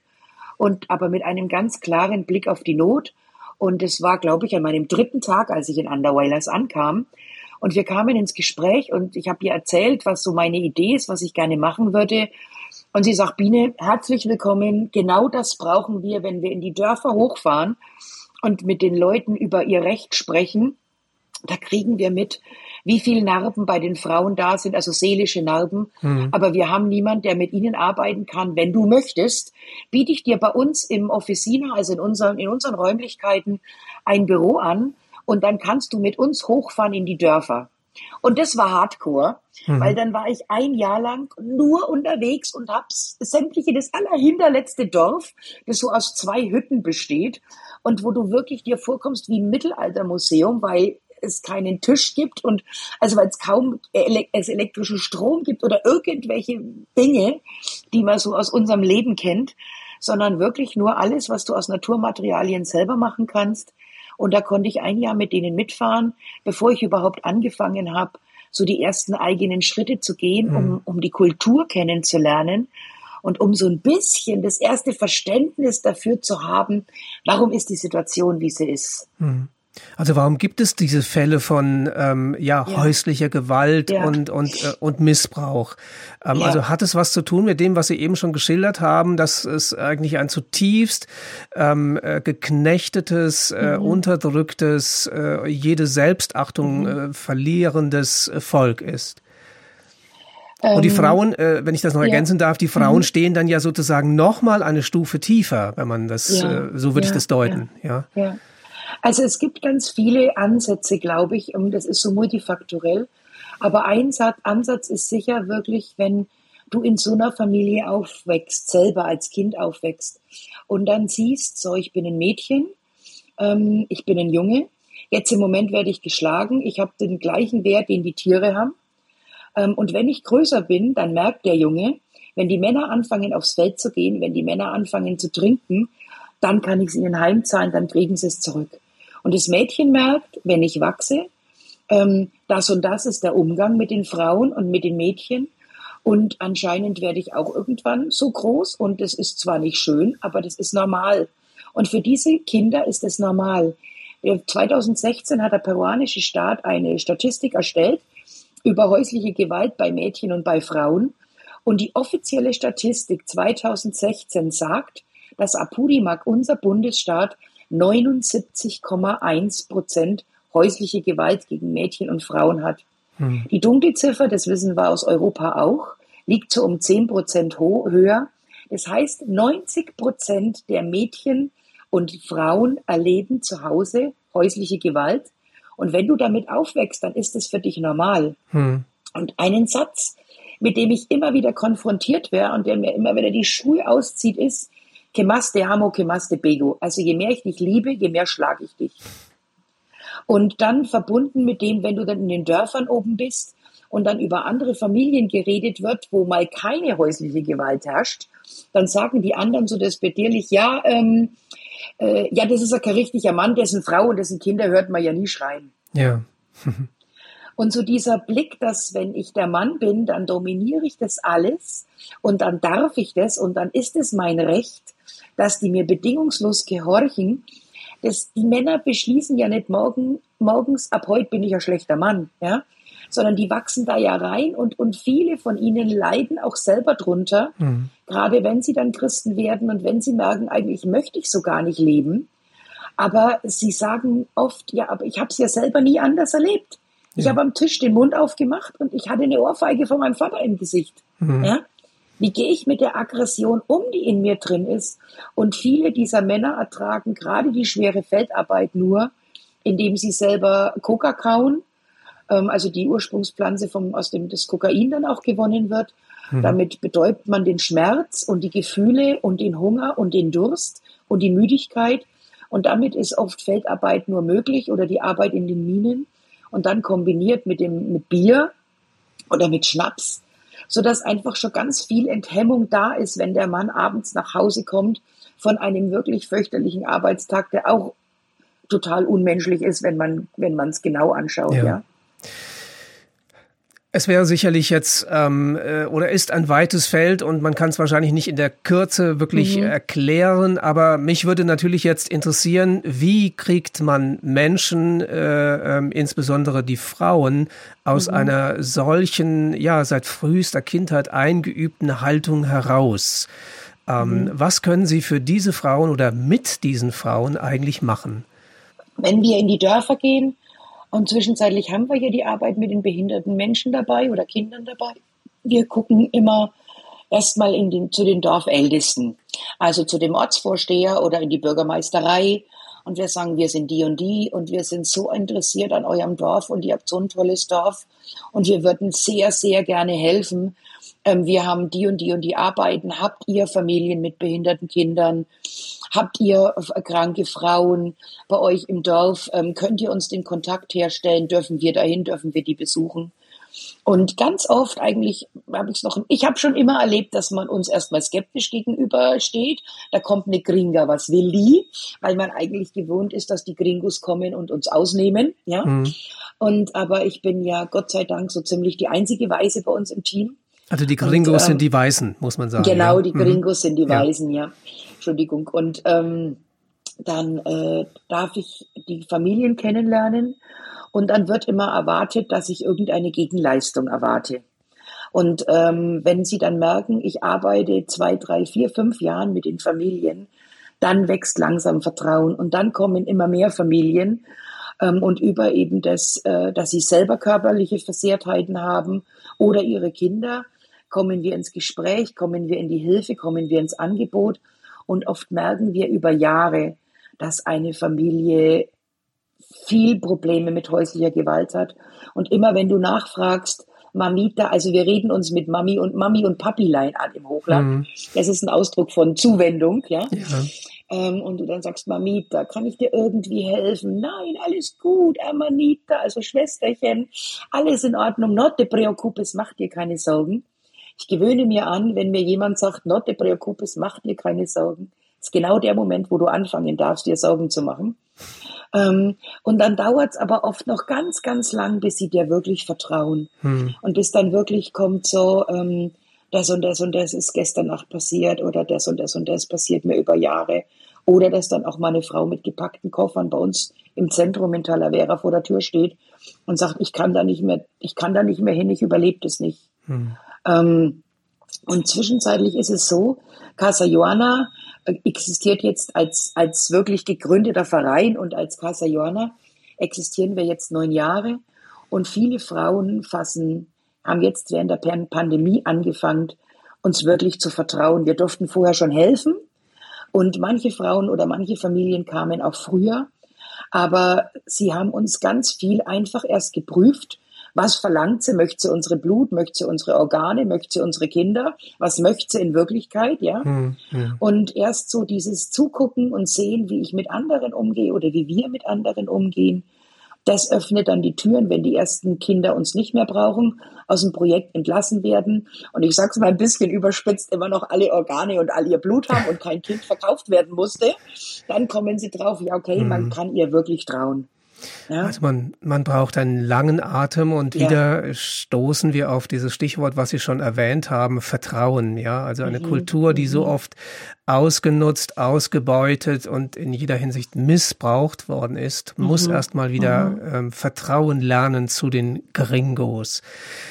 und aber mit einem ganz klaren Blick auf die Not. Und es war, glaube ich, an meinem dritten Tag, als ich in Underweilers ankam. Und wir kamen ins Gespräch und ich habe ihr erzählt, was so meine Idee ist, was ich gerne machen würde. Und sie sagt, Biene, herzlich willkommen. Genau das brauchen wir, wenn wir in die Dörfer hochfahren und mit den Leuten über ihr Recht sprechen. Da kriegen wir mit, wie viele Narben bei den Frauen da sind, also seelische Narben. Mhm. Aber wir haben niemanden, der mit ihnen arbeiten kann. Wenn du möchtest, biete ich dir bei uns im Officina, also in unseren, in unseren Räumlichkeiten, ein Büro an und dann kannst du mit uns hochfahren in die Dörfer. Und das war Hardcore, mhm. weil dann war ich ein Jahr lang nur unterwegs und hab's sämtliche, das allerhinterletzte Dorf, das so aus zwei Hütten besteht und wo du wirklich dir vorkommst wie ein Mittelaltermuseum, weil es keinen Tisch gibt und also weil es kaum es elektrischen Strom gibt oder irgendwelche Dinge, die man so aus unserem Leben kennt, sondern wirklich nur alles, was du aus Naturmaterialien selber machen kannst. Und da konnte ich ein Jahr mit denen mitfahren, bevor ich überhaupt angefangen habe, so die ersten eigenen Schritte zu gehen, mhm. um, um die Kultur kennenzulernen und um so ein bisschen das erste Verständnis dafür zu haben, warum ist die Situation, wie sie ist. Mhm. Also warum gibt es diese Fälle von ähm, ja, ja. häuslicher Gewalt ja. und und äh, und Missbrauch? Ähm, ja. Also hat es was zu tun mit dem, was Sie eben schon geschildert haben, dass es eigentlich ein zutiefst ähm, äh, geknechtetes, äh, mhm. unterdrücktes, äh, jede Selbstachtung mhm. äh, verlierendes Volk ist? Und die ähm, Frauen, äh, wenn ich das noch ergänzen darf, die Frauen mhm. stehen dann ja sozusagen noch mal eine Stufe tiefer, wenn man das, äh, so würde ich das deuten. ja. Also es gibt ganz viele Ansätze, glaube ich, und das ist so multifaktorell. Aber ein Ansatz ist sicher wirklich, wenn du in so einer Familie aufwächst, selber als Kind aufwächst und dann siehst, so, ich bin ein Mädchen, ähm, ich bin ein Junge, jetzt im Moment werde ich geschlagen, ich habe den gleichen Wert, den die Tiere haben. Ähm, und wenn ich größer bin, dann merkt der Junge, wenn die Männer anfangen aufs Feld zu gehen, wenn die Männer anfangen zu trinken, dann kann ich es ihnen heimzahlen, dann kriegen sie es zurück. Und das Mädchen merkt, wenn ich wachse, ähm, das und das ist der Umgang mit den Frauen und mit den Mädchen. Und anscheinend werde ich auch irgendwann so groß und das ist zwar nicht schön, aber das ist normal. Und für diese Kinder ist es normal. 2016 hat der peruanische Staat eine Statistik erstellt über häusliche Gewalt bei Mädchen und bei Frauen. Und die offizielle Statistik 2016 sagt, dass Apurimac, unser Bundesstaat, 79,1 Prozent häusliche Gewalt gegen Mädchen und Frauen hat. Hm. Die Dunkelziffer, das wissen wir aus Europa auch, liegt so um 10 Prozent höher. Das heißt, 90 Prozent der Mädchen und Frauen erleben zu Hause häusliche Gewalt. Und wenn du damit aufwächst, dann ist das für dich normal. Hm. Und einen Satz, mit dem ich immer wieder konfrontiert wäre und der mir immer wieder die Schuhe auszieht, ist, que más te amo, que más te pego. Also je mehr ich dich liebe, je mehr schlage ich dich. Und dann verbunden mit dem, wenn du dann in den Dörfern oben bist und dann über andere Familien geredet wird, wo mal keine häusliche Gewalt herrscht, dann sagen die anderen so despektierlich, ja, ähm, äh, ja, das ist ja kein richtiger Mann, dessen Frau und dessen Kinder hört man ja nie schreien. Ja. [LAUGHS] Und so dieser Blick, dass wenn ich der Mann bin, dann dominiere ich das alles und dann darf ich das und dann ist es mein Recht, dass die mir bedingungslos gehorchen. Das, die Männer beschließen ja nicht morgen, morgens, ab heute bin ich ein schlechter Mann, ja, sondern die wachsen da ja rein und, und viele von ihnen leiden auch selber drunter, mhm. gerade wenn sie dann Christen werden und wenn sie merken, eigentlich möchte ich so gar nicht leben. Aber sie sagen oft, ja, aber ich habe es ja selber nie anders erlebt. Ich ja. habe am Tisch den Mund aufgemacht und ich hatte eine Ohrfeige von meinem Vater im Gesicht. Mhm. Ja? Wie gehe ich mit der Aggression um, die in mir drin ist? Und viele dieser Männer ertragen gerade die schwere Feldarbeit nur, indem sie selber Coca kauen, ähm, also die Ursprungspflanze vom, aus dem das Kokain dann auch gewonnen wird. Mhm. Damit betäubt man den Schmerz und die Gefühle und den Hunger und den Durst und die Müdigkeit. Und damit ist oft Feldarbeit nur möglich oder die Arbeit in den Minen und dann kombiniert mit dem, mit Bier oder mit Schnaps, so dass einfach schon ganz viel Enthemmung da ist, wenn der Mann abends nach Hause kommt von einem wirklich fürchterlichen Arbeitstag, der auch total unmenschlich ist, wenn man, wenn man es genau anschaut, ja. ja. Es wäre sicherlich jetzt ähm, äh, oder ist ein weites Feld und man kann es wahrscheinlich nicht in der Kürze wirklich mhm. erklären, aber mich würde natürlich jetzt interessieren, wie kriegt man Menschen, äh, äh, insbesondere die Frauen, aus mhm. einer solchen, ja, seit frühester Kindheit eingeübten Haltung heraus? Ähm, mhm. Was können Sie für diese Frauen oder mit diesen Frauen eigentlich machen? Wenn wir in die Dörfer gehen, und zwischenzeitlich haben wir hier die Arbeit mit den behinderten Menschen dabei oder Kindern dabei. Wir gucken immer erstmal den, zu den Dorfältesten, also zu dem Ortsvorsteher oder in die Bürgermeisterei. Und wir sagen, wir sind die und die und wir sind so interessiert an eurem Dorf und ihr habt so ein tolles Dorf und wir würden sehr, sehr gerne helfen. Ähm, wir haben die und die und die Arbeiten. Habt ihr Familien mit behinderten Kindern? Habt ihr kranke Frauen bei euch im Dorf? Ähm, könnt ihr uns den Kontakt herstellen? Dürfen wir dahin? Dürfen wir die besuchen? Und ganz oft eigentlich habe ich es noch, ich habe schon immer erlebt, dass man uns erstmal skeptisch gegenübersteht. Da kommt eine Gringa, was will die? Weil man eigentlich gewohnt ist, dass die Gringos kommen und uns ausnehmen, ja. Mhm. Und aber ich bin ja Gott sei Dank so ziemlich die einzige Weise bei uns im Team. Also die Gringos und, ähm, sind die Weißen, muss man sagen. Genau, ja. die mhm. Gringos mhm. sind die Weißen, ja. ja. Entschuldigung. Und ähm, dann äh, darf ich die Familien kennenlernen und dann wird immer erwartet, dass ich irgendeine Gegenleistung erwarte. Und ähm, wenn Sie dann merken, ich arbeite zwei, drei, vier, fünf Jahren mit den Familien, dann wächst langsam Vertrauen und dann kommen immer mehr Familien ähm, und über eben das, äh, dass sie selber körperliche Versehrtheiten haben oder ihre Kinder, kommen wir ins Gespräch, kommen wir in die Hilfe, kommen wir ins Angebot und oft merken wir über Jahre, dass eine Familie viel Probleme mit häuslicher Gewalt hat. Und immer wenn du nachfragst, Mamita, also wir reden uns mit Mami und Mami und Papilein an im Hochland. Mhm. Das ist ein Ausdruck von Zuwendung, ja. ja. Ähm, und du dann sagst, Mamita, kann ich dir irgendwie helfen? Nein, alles gut, Amanita, also Schwesterchen, alles in Ordnung, not te preocupes, mach dir keine Sorgen. Ich gewöhne mir an, wenn mir jemand sagt, not te preocupes, mach dir keine Sorgen, ist genau der Moment, wo du anfangen darfst, dir Sorgen zu machen. Ähm, und dann dauert es aber oft noch ganz, ganz lang, bis sie dir wirklich vertrauen. Hm. Und bis dann wirklich kommt so, ähm, das und das und das ist gestern Nacht passiert oder das und das und das passiert mir über Jahre. Oder dass dann auch mal eine Frau mit gepackten Koffern bei uns im Zentrum in Talavera vor der Tür steht und sagt, ich kann da nicht mehr, ich kann da nicht mehr hin, ich überlebe das nicht. Hm. Ähm, und zwischenzeitlich ist es so, Casa Joana existiert jetzt als, als wirklich gegründeter Verein und als Casa Joana existieren wir jetzt neun Jahre. Und viele Frauen fassen, haben jetzt während der Pandemie angefangen, uns wirklich zu vertrauen. Wir durften vorher schon helfen. Und manche Frauen oder manche Familien kamen auch früher, aber sie haben uns ganz viel einfach erst geprüft was verlangt sie? Möchte sie unsere Blut? Möchte sie unsere Organe? Möchte sie unsere Kinder? Was möchte sie in Wirklichkeit? Ja. Hm, hm. Und erst so dieses Zugucken und sehen, wie ich mit anderen umgehe oder wie wir mit anderen umgehen, das öffnet dann die Türen, wenn die ersten Kinder uns nicht mehr brauchen, aus dem Projekt entlassen werden. Und ich sage es mal ein bisschen überspitzt, immer noch alle Organe und all ihr Blut haben und kein Kind verkauft werden musste. Dann kommen sie drauf, ja, okay, mhm. man hm. kann ihr wirklich trauen. Ja. Also man, man braucht einen langen Atem und wieder ja. stoßen wir auf dieses Stichwort, was Sie schon erwähnt haben, Vertrauen. Ja, also eine mhm. Kultur, die so mhm. oft ausgenutzt, ausgebeutet und in jeder Hinsicht missbraucht worden ist, mhm. muss erstmal wieder mhm. ähm, Vertrauen lernen zu den Gringos.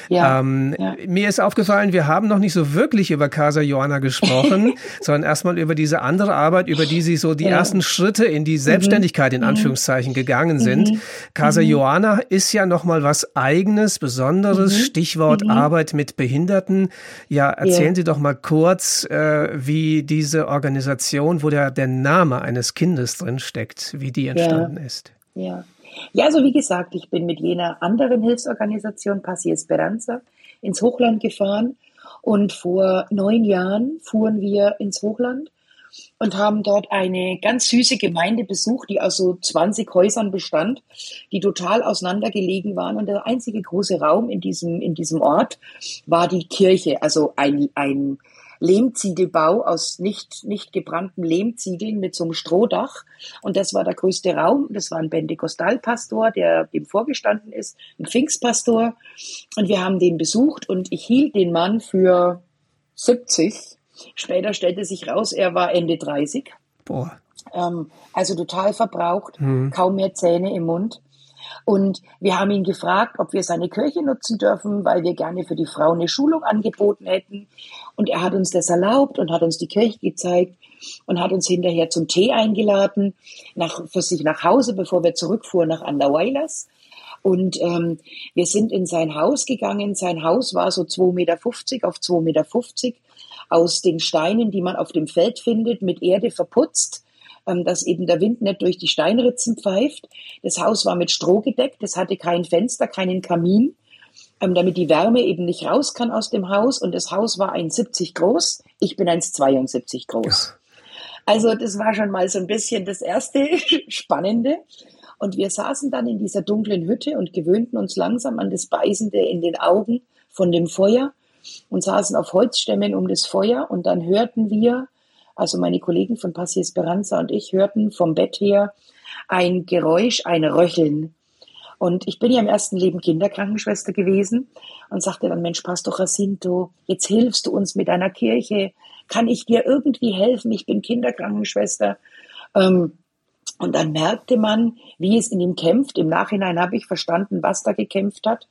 Ja. Ähm, ja. Mir ist aufgefallen, wir haben noch nicht so wirklich über Casa Joana gesprochen, [LAUGHS] sondern erstmal über diese andere Arbeit, über die Sie so die ja. ersten Schritte in die Selbstständigkeit in mhm. Anführungszeichen gegangen sind. Mhm. Casa mhm. Joana ist ja nochmal was eigenes, besonderes, mhm. Stichwort Arbeit mit Behinderten. Ja, erzählen Sie doch mal kurz, äh, wie diese Organisation, wo der, der Name eines Kindes drin steckt, wie die entstanden ja. ist. Ja. Ja, also wie gesagt, ich bin mit jener anderen Hilfsorganisation Pasi Esperanza ins Hochland gefahren und vor neun Jahren fuhren wir ins Hochland und haben dort eine ganz süße Gemeinde besucht, die aus so 20 Häusern bestand, die total auseinandergelegen waren. Und der einzige große Raum in diesem, in diesem Ort war die Kirche, also ein, ein Lehmziegelbau aus nicht, nicht gebrannten Lehmziegeln mit so einem Strohdach. Und das war der größte Raum. Das war ein Bentekostalpastor, der dem vorgestanden ist, ein Pfingstpastor. Und wir haben den besucht und ich hielt den Mann für 70. Später stellte sich raus, er war Ende 30. Boah. Ähm, also total verbraucht, mhm. kaum mehr Zähne im Mund. Und wir haben ihn gefragt, ob wir seine Kirche nutzen dürfen, weil wir gerne für die Frau eine Schulung angeboten hätten. Und er hat uns das erlaubt und hat uns die Kirche gezeigt und hat uns hinterher zum Tee eingeladen, nach, für sich nach Hause, bevor wir zurückfuhren nach Anderweilers. Und ähm, wir sind in sein Haus gegangen. Sein Haus war so 2,50 Meter auf 2,50 Meter aus den Steinen, die man auf dem Feld findet, mit Erde verputzt ähm, dass eben der Wind nicht durch die Steinritzen pfeift. Das Haus war mit Stroh gedeckt, es hatte kein Fenster, keinen Kamin, ähm, damit die Wärme eben nicht raus kann aus dem Haus. Und das Haus war 1,70 groß, ich bin 1,72 groß. Ja. Also das war schon mal so ein bisschen das erste [LAUGHS] Spannende. Und wir saßen dann in dieser dunklen Hütte und gewöhnten uns langsam an das Beißende in den Augen von dem Feuer und saßen auf Holzstämmen um das Feuer und dann hörten wir also meine Kollegen von Passi Esperanza und ich hörten vom Bett her ein Geräusch, ein Röcheln. Und ich bin ja im ersten Leben Kinderkrankenschwester gewesen und sagte dann, Mensch, Pastor Jacinto, jetzt hilfst du uns mit deiner Kirche. Kann ich dir irgendwie helfen? Ich bin Kinderkrankenschwester. Ähm, Und dann merkte man, wie es in ihm kämpft. Im Nachhinein habe ich verstanden, was da gekämpft hat.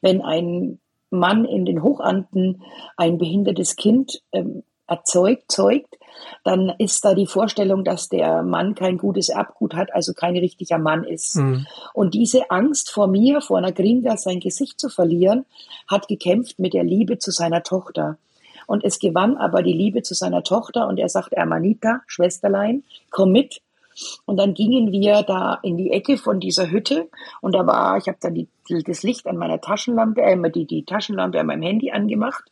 Wenn ein Mann in den Hochanden ein behindertes Kind ähm, erzeugt, zeugt, dann ist da die Vorstellung, dass der Mann kein gutes Erbgut hat, also kein richtiger Mann ist. Mhm. Und diese Angst vor mir, vor einer Gringa, sein Gesicht zu verlieren, hat gekämpft mit der Liebe zu seiner Tochter. Und es gewann aber die Liebe zu seiner Tochter und er sagt, Ermanita, Schwesterlein, komm mit, und dann gingen wir da in die Ecke von dieser Hütte und da war, ich habe dann die, das Licht an meiner Taschenlampe, äh, die, die Taschenlampe an meinem Handy angemacht.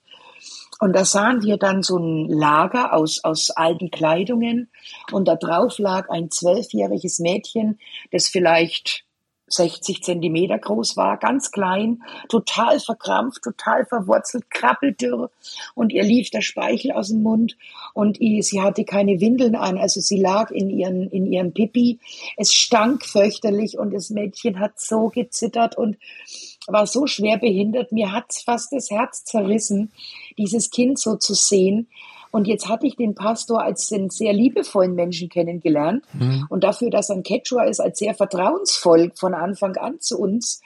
Und da sahen wir dann so ein Lager aus, aus alten Kleidungen und da drauf lag ein zwölfjähriges Mädchen, das vielleicht 60 Zentimeter groß war, ganz klein, total verkrampft, total verwurzelt, krabbeldürr und ihr lief der Speichel aus dem Mund und sie hatte keine Windeln an, also sie lag in ihren, in ihrem Pipi. Es stank fürchterlich und das Mädchen hat so gezittert und war so schwer behindert. Mir hat fast das Herz zerrissen, dieses Kind so zu sehen. Und jetzt hatte ich den Pastor als einen sehr liebevollen Menschen kennengelernt mhm. und dafür, dass er ein Quechua ist, als sehr vertrauensvoll von Anfang an zu uns.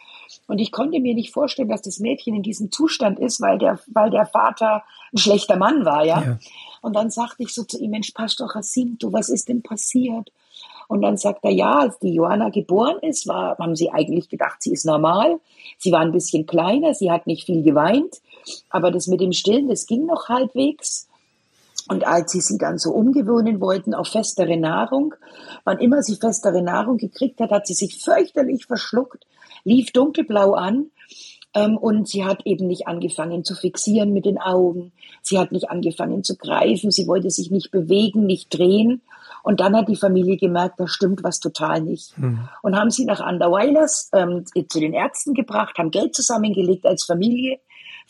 Und ich konnte mir nicht vorstellen, dass das Mädchen in diesem Zustand ist, weil der, weil der Vater ein schlechter Mann war, ja. ja. Und dann sagte ich so zu ihm, Mensch, Pastor Jacinto, was ist denn passiert? Und dann sagt er, ja, als die Johanna geboren ist, war, haben sie eigentlich gedacht, sie ist normal. Sie war ein bisschen kleiner, sie hat nicht viel geweint. Aber das mit dem Stillen, das ging noch halbwegs. Und als sie sie dann so umgewöhnen wollten auf festere Nahrung, wann immer sie festere Nahrung gekriegt hat, hat sie sich fürchterlich verschluckt, lief dunkelblau an ähm, und sie hat eben nicht angefangen zu fixieren mit den Augen. Sie hat nicht angefangen zu greifen. Sie wollte sich nicht bewegen, nicht drehen. Und dann hat die Familie gemerkt, da stimmt was total nicht. Mhm. Und haben sie nach Underweilers ähm, zu den Ärzten gebracht, haben Geld zusammengelegt als Familie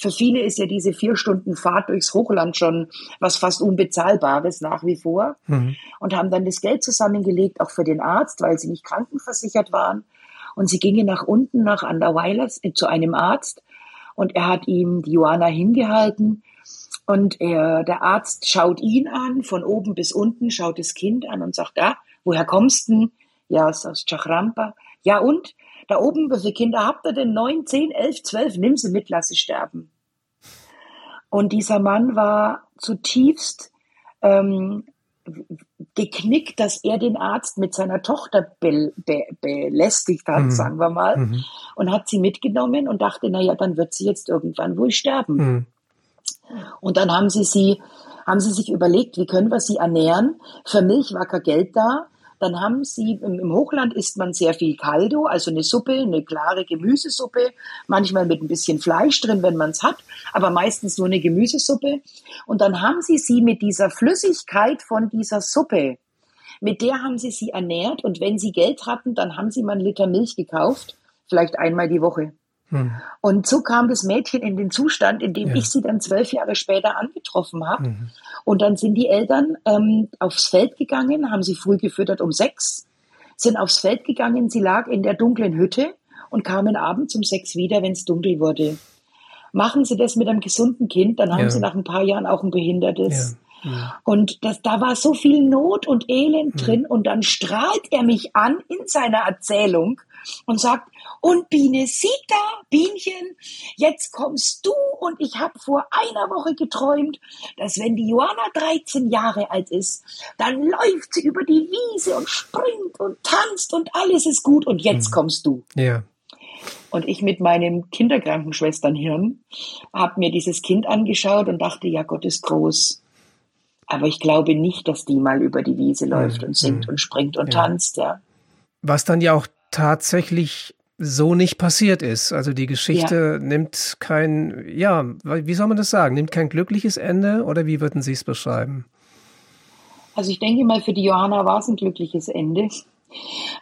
für viele ist ja diese vier Stunden Fahrt durchs Hochland schon was fast Unbezahlbares nach wie vor mhm. und haben dann das Geld zusammengelegt, auch für den Arzt, weil sie nicht krankenversichert waren. Und sie gingen nach unten nach Underweilers äh, zu einem Arzt und er hat ihm die Johanna hingehalten und er, der Arzt schaut ihn an, von oben bis unten, schaut das Kind an und sagt, ah, woher kommst du? Ja, aus Chachrampa. Ja, und? Da oben, wie viele Kinder habt ihr denn? Neun, zehn, elf, zwölf? Nimm sie mit, lass sie sterben. Und dieser Mann war zutiefst ähm, geknickt, dass er den Arzt mit seiner Tochter be be belästigt hat, mhm. sagen wir mal, mhm. und hat sie mitgenommen und dachte, na ja, dann wird sie jetzt irgendwann wohl sterben. Mhm. Und dann haben sie sie, haben sie sich überlegt, wie können wir sie ernähren? Für Milch war kein Geld da. Dann haben sie, im Hochland isst man sehr viel Caldo, also eine Suppe, eine klare Gemüsesuppe, manchmal mit ein bisschen Fleisch drin, wenn man es hat, aber meistens nur eine Gemüsesuppe. Und dann haben sie sie mit dieser Flüssigkeit von dieser Suppe, mit der haben sie sie ernährt und wenn sie Geld hatten, dann haben sie mal einen Liter Milch gekauft, vielleicht einmal die Woche. Hm. Und so kam das Mädchen in den Zustand, in dem ja. ich sie dann zwölf Jahre später angetroffen habe. Mhm. Und dann sind die Eltern ähm, aufs Feld gegangen, haben sie früh gefüttert um sechs, sind aufs Feld gegangen, sie lag in der dunklen Hütte und kamen abends um sechs wieder, wenn es dunkel wurde. Machen Sie das mit einem gesunden Kind, dann haben ja. Sie nach ein paar Jahren auch ein behindertes. Ja. Ja. Und das, da war so viel Not und Elend mhm. drin und dann strahlt er mich an in seiner Erzählung und sagt, und Biene Sita, Bienchen, jetzt kommst du und ich habe vor einer Woche geträumt, dass wenn die Johanna 13 Jahre alt ist, dann läuft sie über die Wiese und springt und tanzt und alles ist gut und jetzt mhm. kommst du. Ja. Und ich mit meinem Kinderkrankenschwesternhirn habe mir dieses Kind angeschaut und dachte, ja, Gott ist groß. Aber ich glaube nicht, dass die mal über die Wiese läuft mhm. und singt mhm. und springt und ja. tanzt, ja. Was dann ja auch tatsächlich so nicht passiert ist. Also die Geschichte ja. nimmt kein, ja, wie soll man das sagen, nimmt kein glückliches Ende oder wie würden Sie es beschreiben? Also ich denke mal, für die Johanna war es ein glückliches Ende,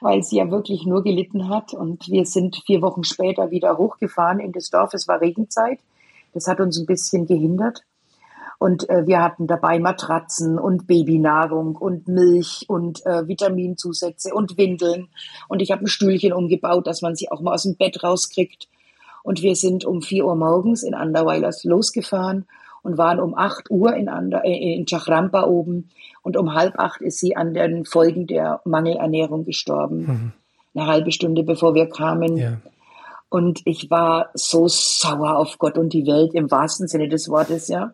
weil sie ja wirklich nur gelitten hat und wir sind vier Wochen später wieder hochgefahren in das Dorf. Es war Regenzeit. Das hat uns ein bisschen gehindert. Und äh, wir hatten dabei Matratzen und Babynahrung und Milch und äh, Vitaminzusätze und Windeln. Und ich habe ein Stühlchen umgebaut, dass man sie auch mal aus dem Bett rauskriegt. Und wir sind um vier Uhr morgens in Anderweilers losgefahren und waren um 8 Uhr in, Ander, äh, in Chachrampa oben und um halb acht ist sie an den Folgen der Mangelernährung gestorben. Mhm. Eine halbe Stunde bevor wir kamen. Ja. Und ich war so sauer auf Gott und die Welt im wahrsten Sinne des Wortes, ja.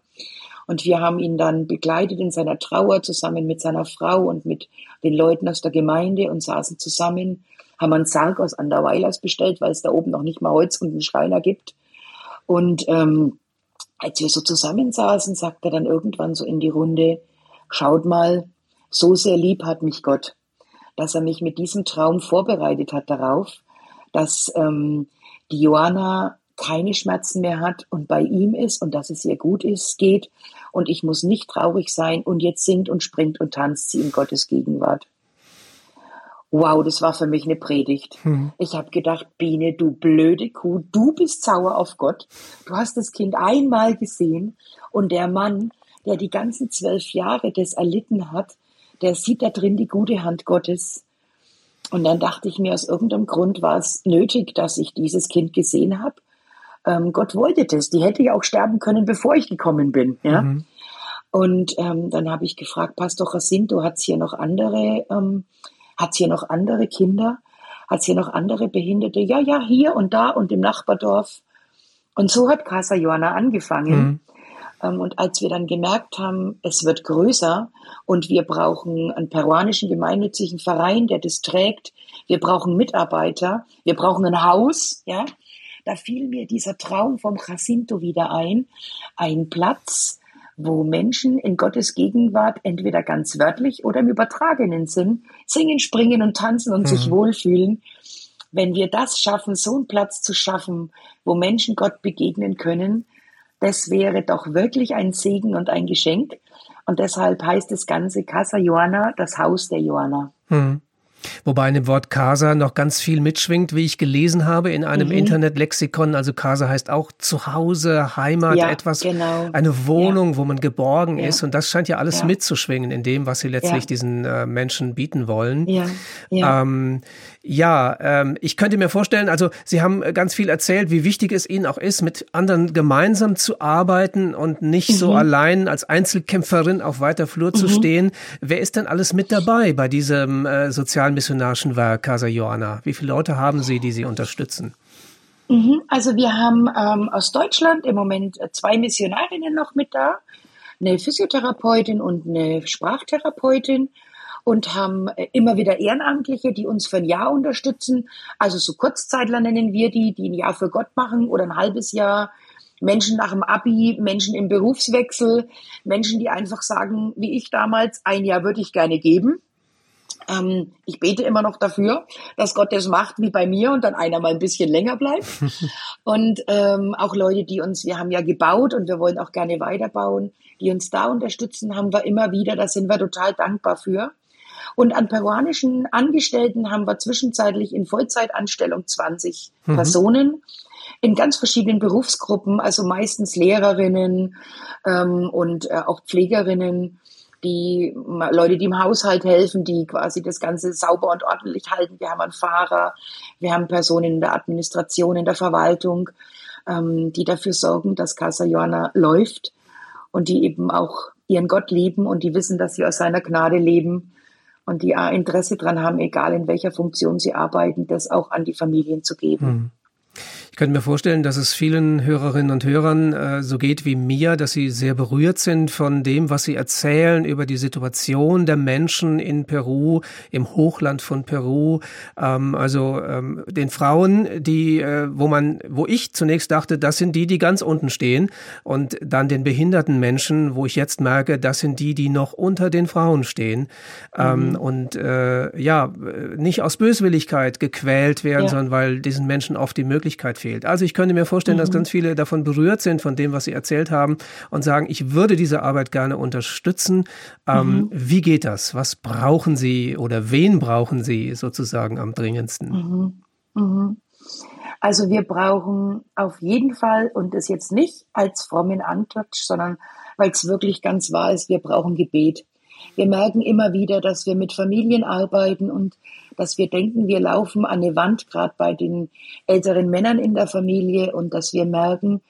Und wir haben ihn dann begleitet in seiner Trauer zusammen mit seiner Frau und mit den Leuten aus der Gemeinde und saßen zusammen, haben einen Sarg aus Anderweilers bestellt, weil es da oben noch nicht mal Holz und einen Schreiner gibt. Und ähm, als wir so zusammensaßen, sagt er dann irgendwann so in die Runde, schaut mal, so sehr lieb hat mich Gott, dass er mich mit diesem Traum vorbereitet hat darauf, dass ähm, die Johanna keine Schmerzen mehr hat und bei ihm ist und dass es ihr gut ist, geht und ich muss nicht traurig sein und jetzt singt und springt und tanzt sie in Gottes Gegenwart. Wow, das war für mich eine Predigt. Hm. Ich habe gedacht, Biene, du blöde Kuh, du bist sauer auf Gott. Du hast das Kind einmal gesehen und der Mann, der die ganzen zwölf Jahre das erlitten hat, der sieht da drin die gute Hand Gottes. Und dann dachte ich mir, aus irgendeinem Grund war es nötig, dass ich dieses Kind gesehen habe. Ähm, Gott wollte das. Die hätte ja auch sterben können, bevor ich gekommen bin. Ja? Mhm. Und ähm, dann habe ich gefragt, Pastor Jacinto, hat es hier noch andere, ähm, hat hier noch andere Kinder? Hat es hier noch andere Behinderte? Ja, ja, hier und da und im Nachbardorf. Und so hat Casa Johanna angefangen. Mhm. Ähm, und als wir dann gemerkt haben, es wird größer und wir brauchen einen peruanischen gemeinnützigen Verein, der das trägt, wir brauchen Mitarbeiter, wir brauchen ein Haus, ja, da fiel mir dieser Traum vom Jacinto wieder ein, ein Platz, wo Menschen in Gottes Gegenwart entweder ganz wörtlich oder im übertragenen Sinn singen, springen und tanzen und mhm. sich wohlfühlen. Wenn wir das schaffen, so einen Platz zu schaffen, wo Menschen Gott begegnen können, das wäre doch wirklich ein Segen und ein Geschenk. Und deshalb heißt das Ganze Casa Johanna, das Haus der Johanna. Hm. Wobei in dem Wort Casa noch ganz viel mitschwingt, wie ich gelesen habe in einem mhm. Internetlexikon. Also Casa heißt auch Zuhause, Heimat, ja, etwas, genau. eine Wohnung, ja. wo man geborgen ja. ist. Und das scheint ja alles mitzuschwingen in dem, was sie letztlich diesen äh, Menschen bieten wollen. Ähm, ja ähm, ich könnte mir vorstellen, also Sie haben ganz viel erzählt, wie wichtig es Ihnen auch ist, mit anderen gemeinsam zu arbeiten und nicht mhm. so allein als Einzelkämpferin auf weiter Flur mhm. zu stehen. Wer ist denn alles mit dabei bei diesem äh, sozialen missionarischen Werk, Casa Joanna? Wie viele Leute haben Sie, die Sie unterstützen? Mhm, also wir haben ähm, aus Deutschland im Moment äh, zwei Missionarinnen noch mit da, eine Physiotherapeutin und eine Sprachtherapeutin und haben äh, immer wieder Ehrenamtliche, die uns für ein Jahr unterstützen. Also so Kurzzeitler nennen wir die, die ein Jahr für Gott machen oder ein halbes Jahr. Menschen nach dem Abi, Menschen im Berufswechsel, Menschen, die einfach sagen, wie ich damals, ein Jahr würde ich gerne geben. Ähm, ich bete immer noch dafür, dass Gott das macht wie bei mir und dann einer mal ein bisschen länger bleibt. [LAUGHS] und ähm, auch Leute, die uns, wir haben ja gebaut und wir wollen auch gerne weiterbauen, die uns da unterstützen, haben wir immer wieder, da sind wir total dankbar für. Und an peruanischen Angestellten haben wir zwischenzeitlich in Vollzeitanstellung 20 mhm. Personen in ganz verschiedenen Berufsgruppen, also meistens Lehrerinnen ähm, und äh, auch Pflegerinnen die Leute, die im Haushalt helfen, die quasi das Ganze sauber und ordentlich halten. Wir haben einen Fahrer, wir haben Personen in der Administration, in der Verwaltung, ähm, die dafür sorgen, dass Casa Johanna läuft und die eben auch ihren Gott lieben und die wissen, dass sie aus seiner Gnade leben und die Interesse daran haben, egal in welcher Funktion sie arbeiten, das auch an die Familien zu geben. Hm. Ich könnte mir vorstellen, dass es vielen Hörerinnen und Hörern äh, so geht wie mir, dass sie sehr berührt sind von dem, was sie erzählen über die Situation der Menschen in Peru, im Hochland von Peru. Ähm, also ähm, den Frauen, die, äh, wo man, wo ich zunächst dachte, das sind die, die ganz unten stehen, und dann den behinderten Menschen, wo ich jetzt merke, das sind die, die noch unter den Frauen stehen ähm, mhm. und äh, ja nicht aus Böswilligkeit gequält werden, ja. sondern weil diesen Menschen oft die Möglichkeit fehlt. Also ich könnte mir vorstellen, mhm. dass ganz viele davon berührt sind, von dem, was Sie erzählt haben und sagen, ich würde diese Arbeit gerne unterstützen. Ähm, mhm. Wie geht das? Was brauchen Sie oder wen brauchen Sie sozusagen am dringendsten? Mhm. mhm. Also wir brauchen auf jeden Fall, und das jetzt nicht als frommen Antwort, sondern weil es wirklich ganz wahr ist, wir brauchen Gebet. Wir merken immer wieder, dass wir mit Familien arbeiten und dass wir denken, wir laufen an eine Wand, gerade bei den älteren Männern in der Familie, und dass wir merken,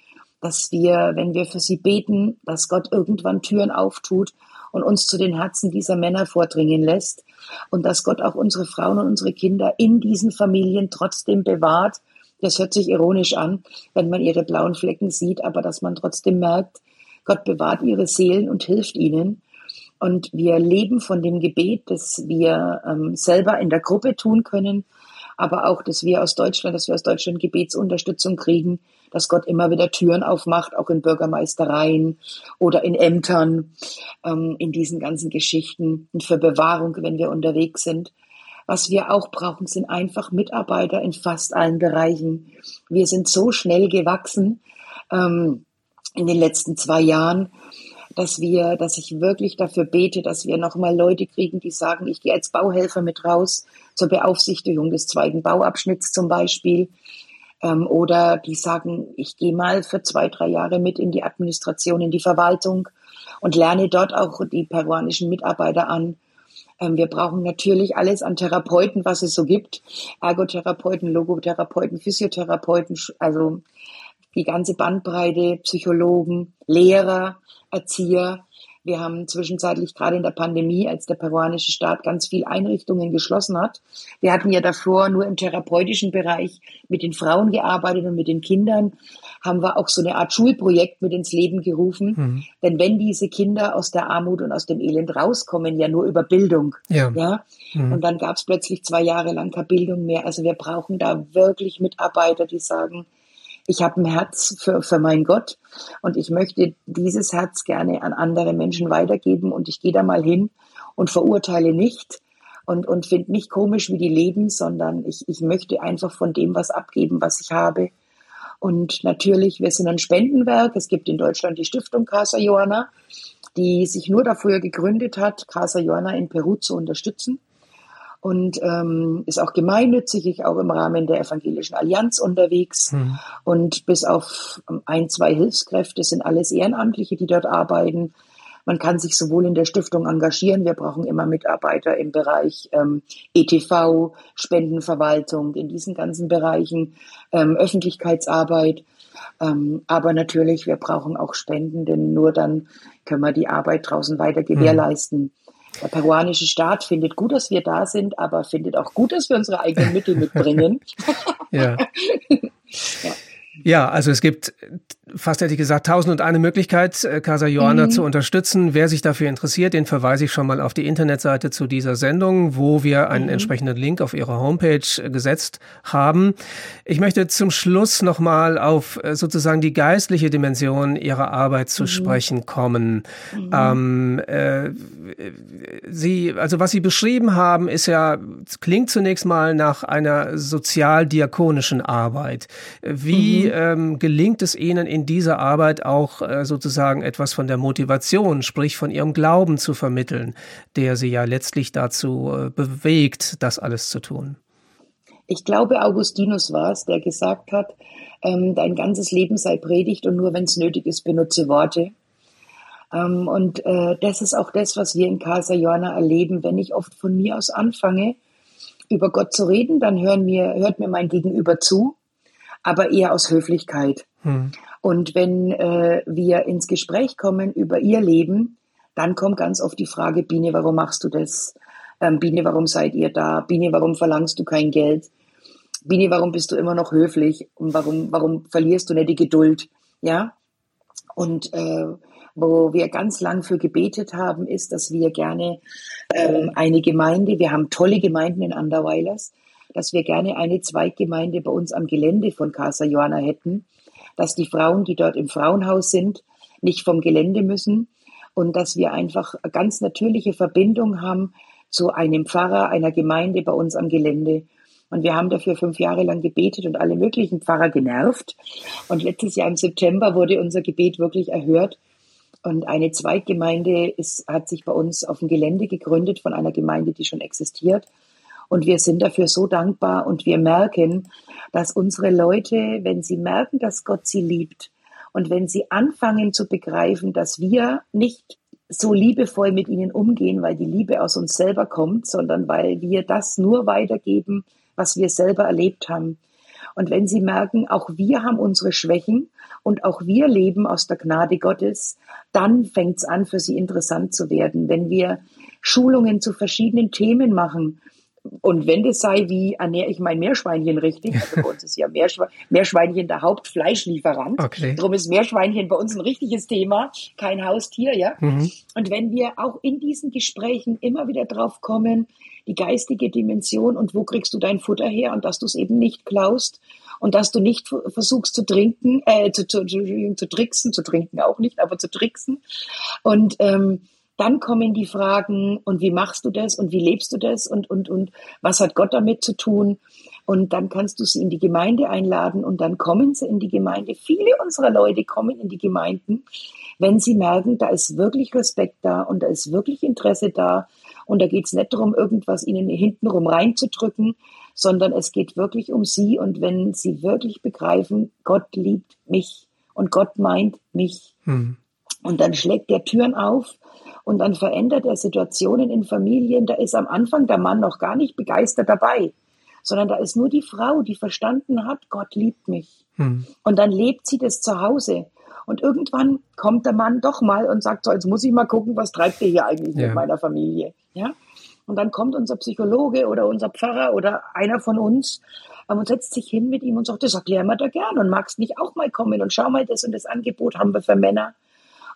dass wir, wenn wir für sie beten, dass Gott irgendwann Türen auftut und uns zu den Herzen dieser Männer vordringen lässt und dass Gott auch unsere Frauen und unsere Kinder in diesen Familien trotzdem bewahrt. Das hört sich ironisch an, wenn man ihre blauen Flecken sieht, aber dass man trotzdem merkt, Gott bewahrt ihre Seelen und hilft ihnen. Und wir leben von dem Gebet, das wir ähm, selber in der Gruppe tun können, aber auch, dass wir aus Deutschland, dass wir aus Deutschland Gebetsunterstützung kriegen, dass Gott immer wieder Türen aufmacht, auch in Bürgermeistereien oder in Ämtern, ähm, in diesen ganzen Geschichten und für Bewahrung, wenn wir unterwegs sind. Was wir auch brauchen, sind einfach Mitarbeiter in fast allen Bereichen. Wir sind so schnell gewachsen ähm, in den letzten zwei Jahren, dass wir, dass ich wirklich dafür bete, dass wir nochmal Leute kriegen, die sagen, ich gehe als Bauhelfer mit raus zur Beaufsichtigung des zweiten Bauabschnitts zum Beispiel. Ähm, oder die sagen, ich gehe mal für zwei, drei Jahre mit in die Administration, in die Verwaltung und lerne dort auch die peruanischen Mitarbeiter an. Ähm, wir brauchen natürlich alles an Therapeuten, was es so gibt. Ergotherapeuten, Logotherapeuten, Physiotherapeuten, also die ganze Bandbreite, Psychologen, Lehrer, Erzieher. Wir haben zwischenzeitlich gerade in der Pandemie, als der peruanische Staat ganz viel Einrichtungen geschlossen hat. Wir hatten ja davor nur im therapeutischen Bereich mit den Frauen gearbeitet und mit den Kindern haben wir auch so eine Art Schulprojekt mit ins Leben gerufen. Mhm. Denn wenn diese Kinder aus der Armut und aus dem Elend rauskommen, ja nur über Bildung. Ja. ja? Mhm. Und dann gab es plötzlich zwei Jahre lang keine Bildung mehr. Also wir brauchen da wirklich Mitarbeiter, die sagen, ich habe ein Herz für, für meinen Gott und ich möchte dieses Herz gerne an andere Menschen weitergeben und ich gehe da mal hin und verurteile nicht und, und finde nicht komisch, wie die leben, sondern ich, ich möchte einfach von dem was abgeben, was ich habe. Und natürlich, wir sind ein Spendenwerk. Es gibt in Deutschland die Stiftung Casa Joana, die sich nur dafür gegründet hat, Casa Joana in Peru zu unterstützen und ähm, ist auch gemeinnützig, ich auch im Rahmen der Evangelischen Allianz unterwegs. Mhm. Und bis auf ein, zwei Hilfskräfte sind alles Ehrenamtliche, die dort arbeiten. Man kann sich sowohl in der Stiftung engagieren, wir brauchen immer Mitarbeiter im Bereich ähm, ETV, Spendenverwaltung, in diesen ganzen Bereichen, ähm, Öffentlichkeitsarbeit. Ähm, aber natürlich, wir brauchen auch Spenden, denn nur dann können wir die Arbeit draußen weiter hm. gewährleisten. Mhm. Der peruanische Staat findet gut, dass wir da sind, aber findet auch gut, dass wir unsere eigenen Mittel mitbringen. ja. [LAUGHS] ja. Ja, also es gibt fast hätte ich gesagt, tausend und eine Möglichkeit, äh, Casa Joana mhm. zu unterstützen. Wer sich dafür interessiert, den verweise ich schon mal auf die Internetseite zu dieser Sendung, wo wir einen mhm. entsprechenden Link auf ihrer Homepage äh, gesetzt haben. Ich möchte zum Schluss nochmal auf äh, sozusagen die geistliche Dimension ihrer Arbeit zu mhm. sprechen kommen. Mhm. Ähm, äh, Sie, also was Sie beschrieben haben, ist ja, klingt zunächst mal nach einer sozialdiakonischen Arbeit. Wie mhm. ähm, gelingt es Ihnen in dieser Arbeit auch äh, sozusagen etwas von der Motivation, sprich von ihrem Glauben zu vermitteln, der sie ja letztlich dazu äh, bewegt, das alles zu tun. Ich glaube, Augustinus war es, der gesagt hat, ähm, dein ganzes Leben sei Predigt und nur wenn es nötig ist, benutze Worte. Ähm, und äh, das ist auch das, was wir in Casa Johanna erleben. Wenn ich oft von mir aus anfange, über Gott zu reden, dann mir, hört mir mein Gegenüber zu, aber eher aus Höflichkeit. Hm. Und wenn äh, wir ins Gespräch kommen über ihr Leben, dann kommt ganz oft die Frage, Biene, warum machst du das? Ähm, Biene, warum seid ihr da? Biene, warum verlangst du kein Geld? Biene, warum bist du immer noch höflich? Und warum, warum verlierst du nicht die Geduld? Ja? Und äh, wo wir ganz lang für gebetet haben, ist, dass wir gerne ähm, eine Gemeinde, wir haben tolle Gemeinden in Anderweilers, dass wir gerne eine Zweiggemeinde bei uns am Gelände von Casa Johanna hätten, dass die Frauen, die dort im Frauenhaus sind, nicht vom Gelände müssen und dass wir einfach eine ganz natürliche Verbindung haben zu einem Pfarrer einer Gemeinde bei uns am Gelände. Und wir haben dafür fünf Jahre lang gebetet und alle möglichen Pfarrer genervt. Und letztes Jahr im September wurde unser Gebet wirklich erhört. Und eine Zweiggemeinde ist, hat sich bei uns auf dem Gelände gegründet von einer Gemeinde, die schon existiert. Und wir sind dafür so dankbar und wir merken, dass unsere Leute, wenn sie merken, dass Gott sie liebt und wenn sie anfangen zu begreifen, dass wir nicht so liebevoll mit ihnen umgehen, weil die Liebe aus uns selber kommt, sondern weil wir das nur weitergeben, was wir selber erlebt haben. Und wenn sie merken, auch wir haben unsere Schwächen und auch wir leben aus der Gnade Gottes, dann fängt es an, für sie interessant zu werden. Wenn wir Schulungen zu verschiedenen Themen machen, und wenn das sei, wie ernähre ich mein Meerschweinchen richtig? Also bei uns ist ja Meerschwe Meerschweinchen der Hauptfleischlieferant. Okay. Darum ist Meerschweinchen bei uns ein richtiges Thema, kein Haustier, ja. Mhm. Und wenn wir auch in diesen Gesprächen immer wieder drauf kommen, die geistige Dimension und wo kriegst du dein Futter her und dass du es eben nicht klaust und dass du nicht versuchst zu trinken, äh, zu, zu, zu, zu tricksen, zu trinken auch nicht, aber zu tricksen. Und ähm, dann kommen die Fragen, und wie machst du das und wie lebst du das und, und, und was hat Gott damit zu tun? Und dann kannst du sie in die Gemeinde einladen und dann kommen sie in die Gemeinde. Viele unserer Leute kommen in die Gemeinden, wenn sie merken, da ist wirklich Respekt da und da ist wirklich Interesse da. Und da geht es nicht darum, irgendwas ihnen hintenrum reinzudrücken, sondern es geht wirklich um sie. Und wenn sie wirklich begreifen, Gott liebt mich und Gott meint mich. Hm. Und dann schlägt der Türen auf und dann verändert er Situationen in Familien. Da ist am Anfang der Mann noch gar nicht begeistert dabei, sondern da ist nur die Frau, die verstanden hat, Gott liebt mich. Hm. Und dann lebt sie das zu Hause. Und irgendwann kommt der Mann doch mal und sagt so, jetzt muss ich mal gucken, was treibt ihr hier eigentlich ja. mit meiner Familie? Ja? Und dann kommt unser Psychologe oder unser Pfarrer oder einer von uns ähm, und setzt sich hin mit ihm und sagt, das erklären wir da gern und magst nicht auch mal kommen und schau mal, das und das Angebot haben wir für Männer.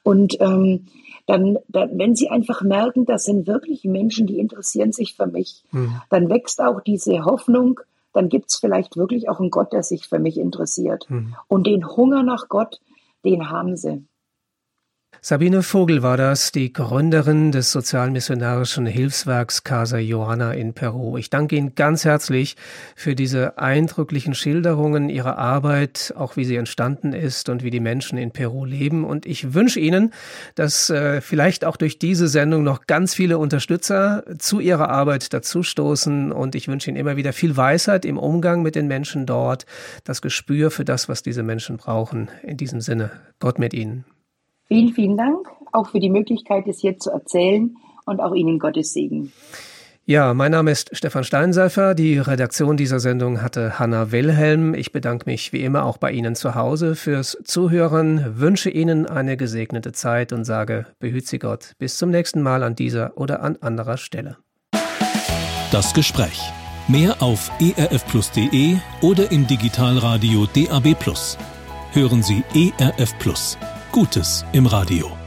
Und ähm, dann, dann, wenn sie einfach merken, das sind wirklich Menschen, die interessieren sich für mich, mhm. dann wächst auch diese Hoffnung, dann gibt es vielleicht wirklich auch einen Gott, der sich für mich interessiert. Mhm. Und den Hunger nach Gott, den haben sie. Sabine Vogel war das, die Gründerin des sozialmissionarischen Hilfswerks Casa Johanna in Peru. Ich danke Ihnen ganz herzlich für diese eindrücklichen Schilderungen Ihrer Arbeit, auch wie sie entstanden ist und wie die Menschen in Peru leben. Und ich wünsche Ihnen, dass äh, vielleicht auch durch diese Sendung noch ganz viele Unterstützer zu Ihrer Arbeit dazustoßen. Und ich wünsche Ihnen immer wieder viel Weisheit im Umgang mit den Menschen dort, das Gespür für das, was diese Menschen brauchen. In diesem Sinne, Gott mit Ihnen. Vielen, vielen Dank auch für die Möglichkeit, es hier zu erzählen und auch Ihnen Gottes Segen. Ja, mein Name ist Stefan Steinseifer. Die Redaktion dieser Sendung hatte Hanna Wilhelm. Ich bedanke mich wie immer auch bei Ihnen zu Hause fürs Zuhören, wünsche Ihnen eine gesegnete Zeit und sage, behüt Sie Gott. Bis zum nächsten Mal an dieser oder an anderer Stelle. Das Gespräch. Mehr auf erfplus.de oder im Digitalradio DAB+. Hören Sie ERF Plus. Gutes im Radio.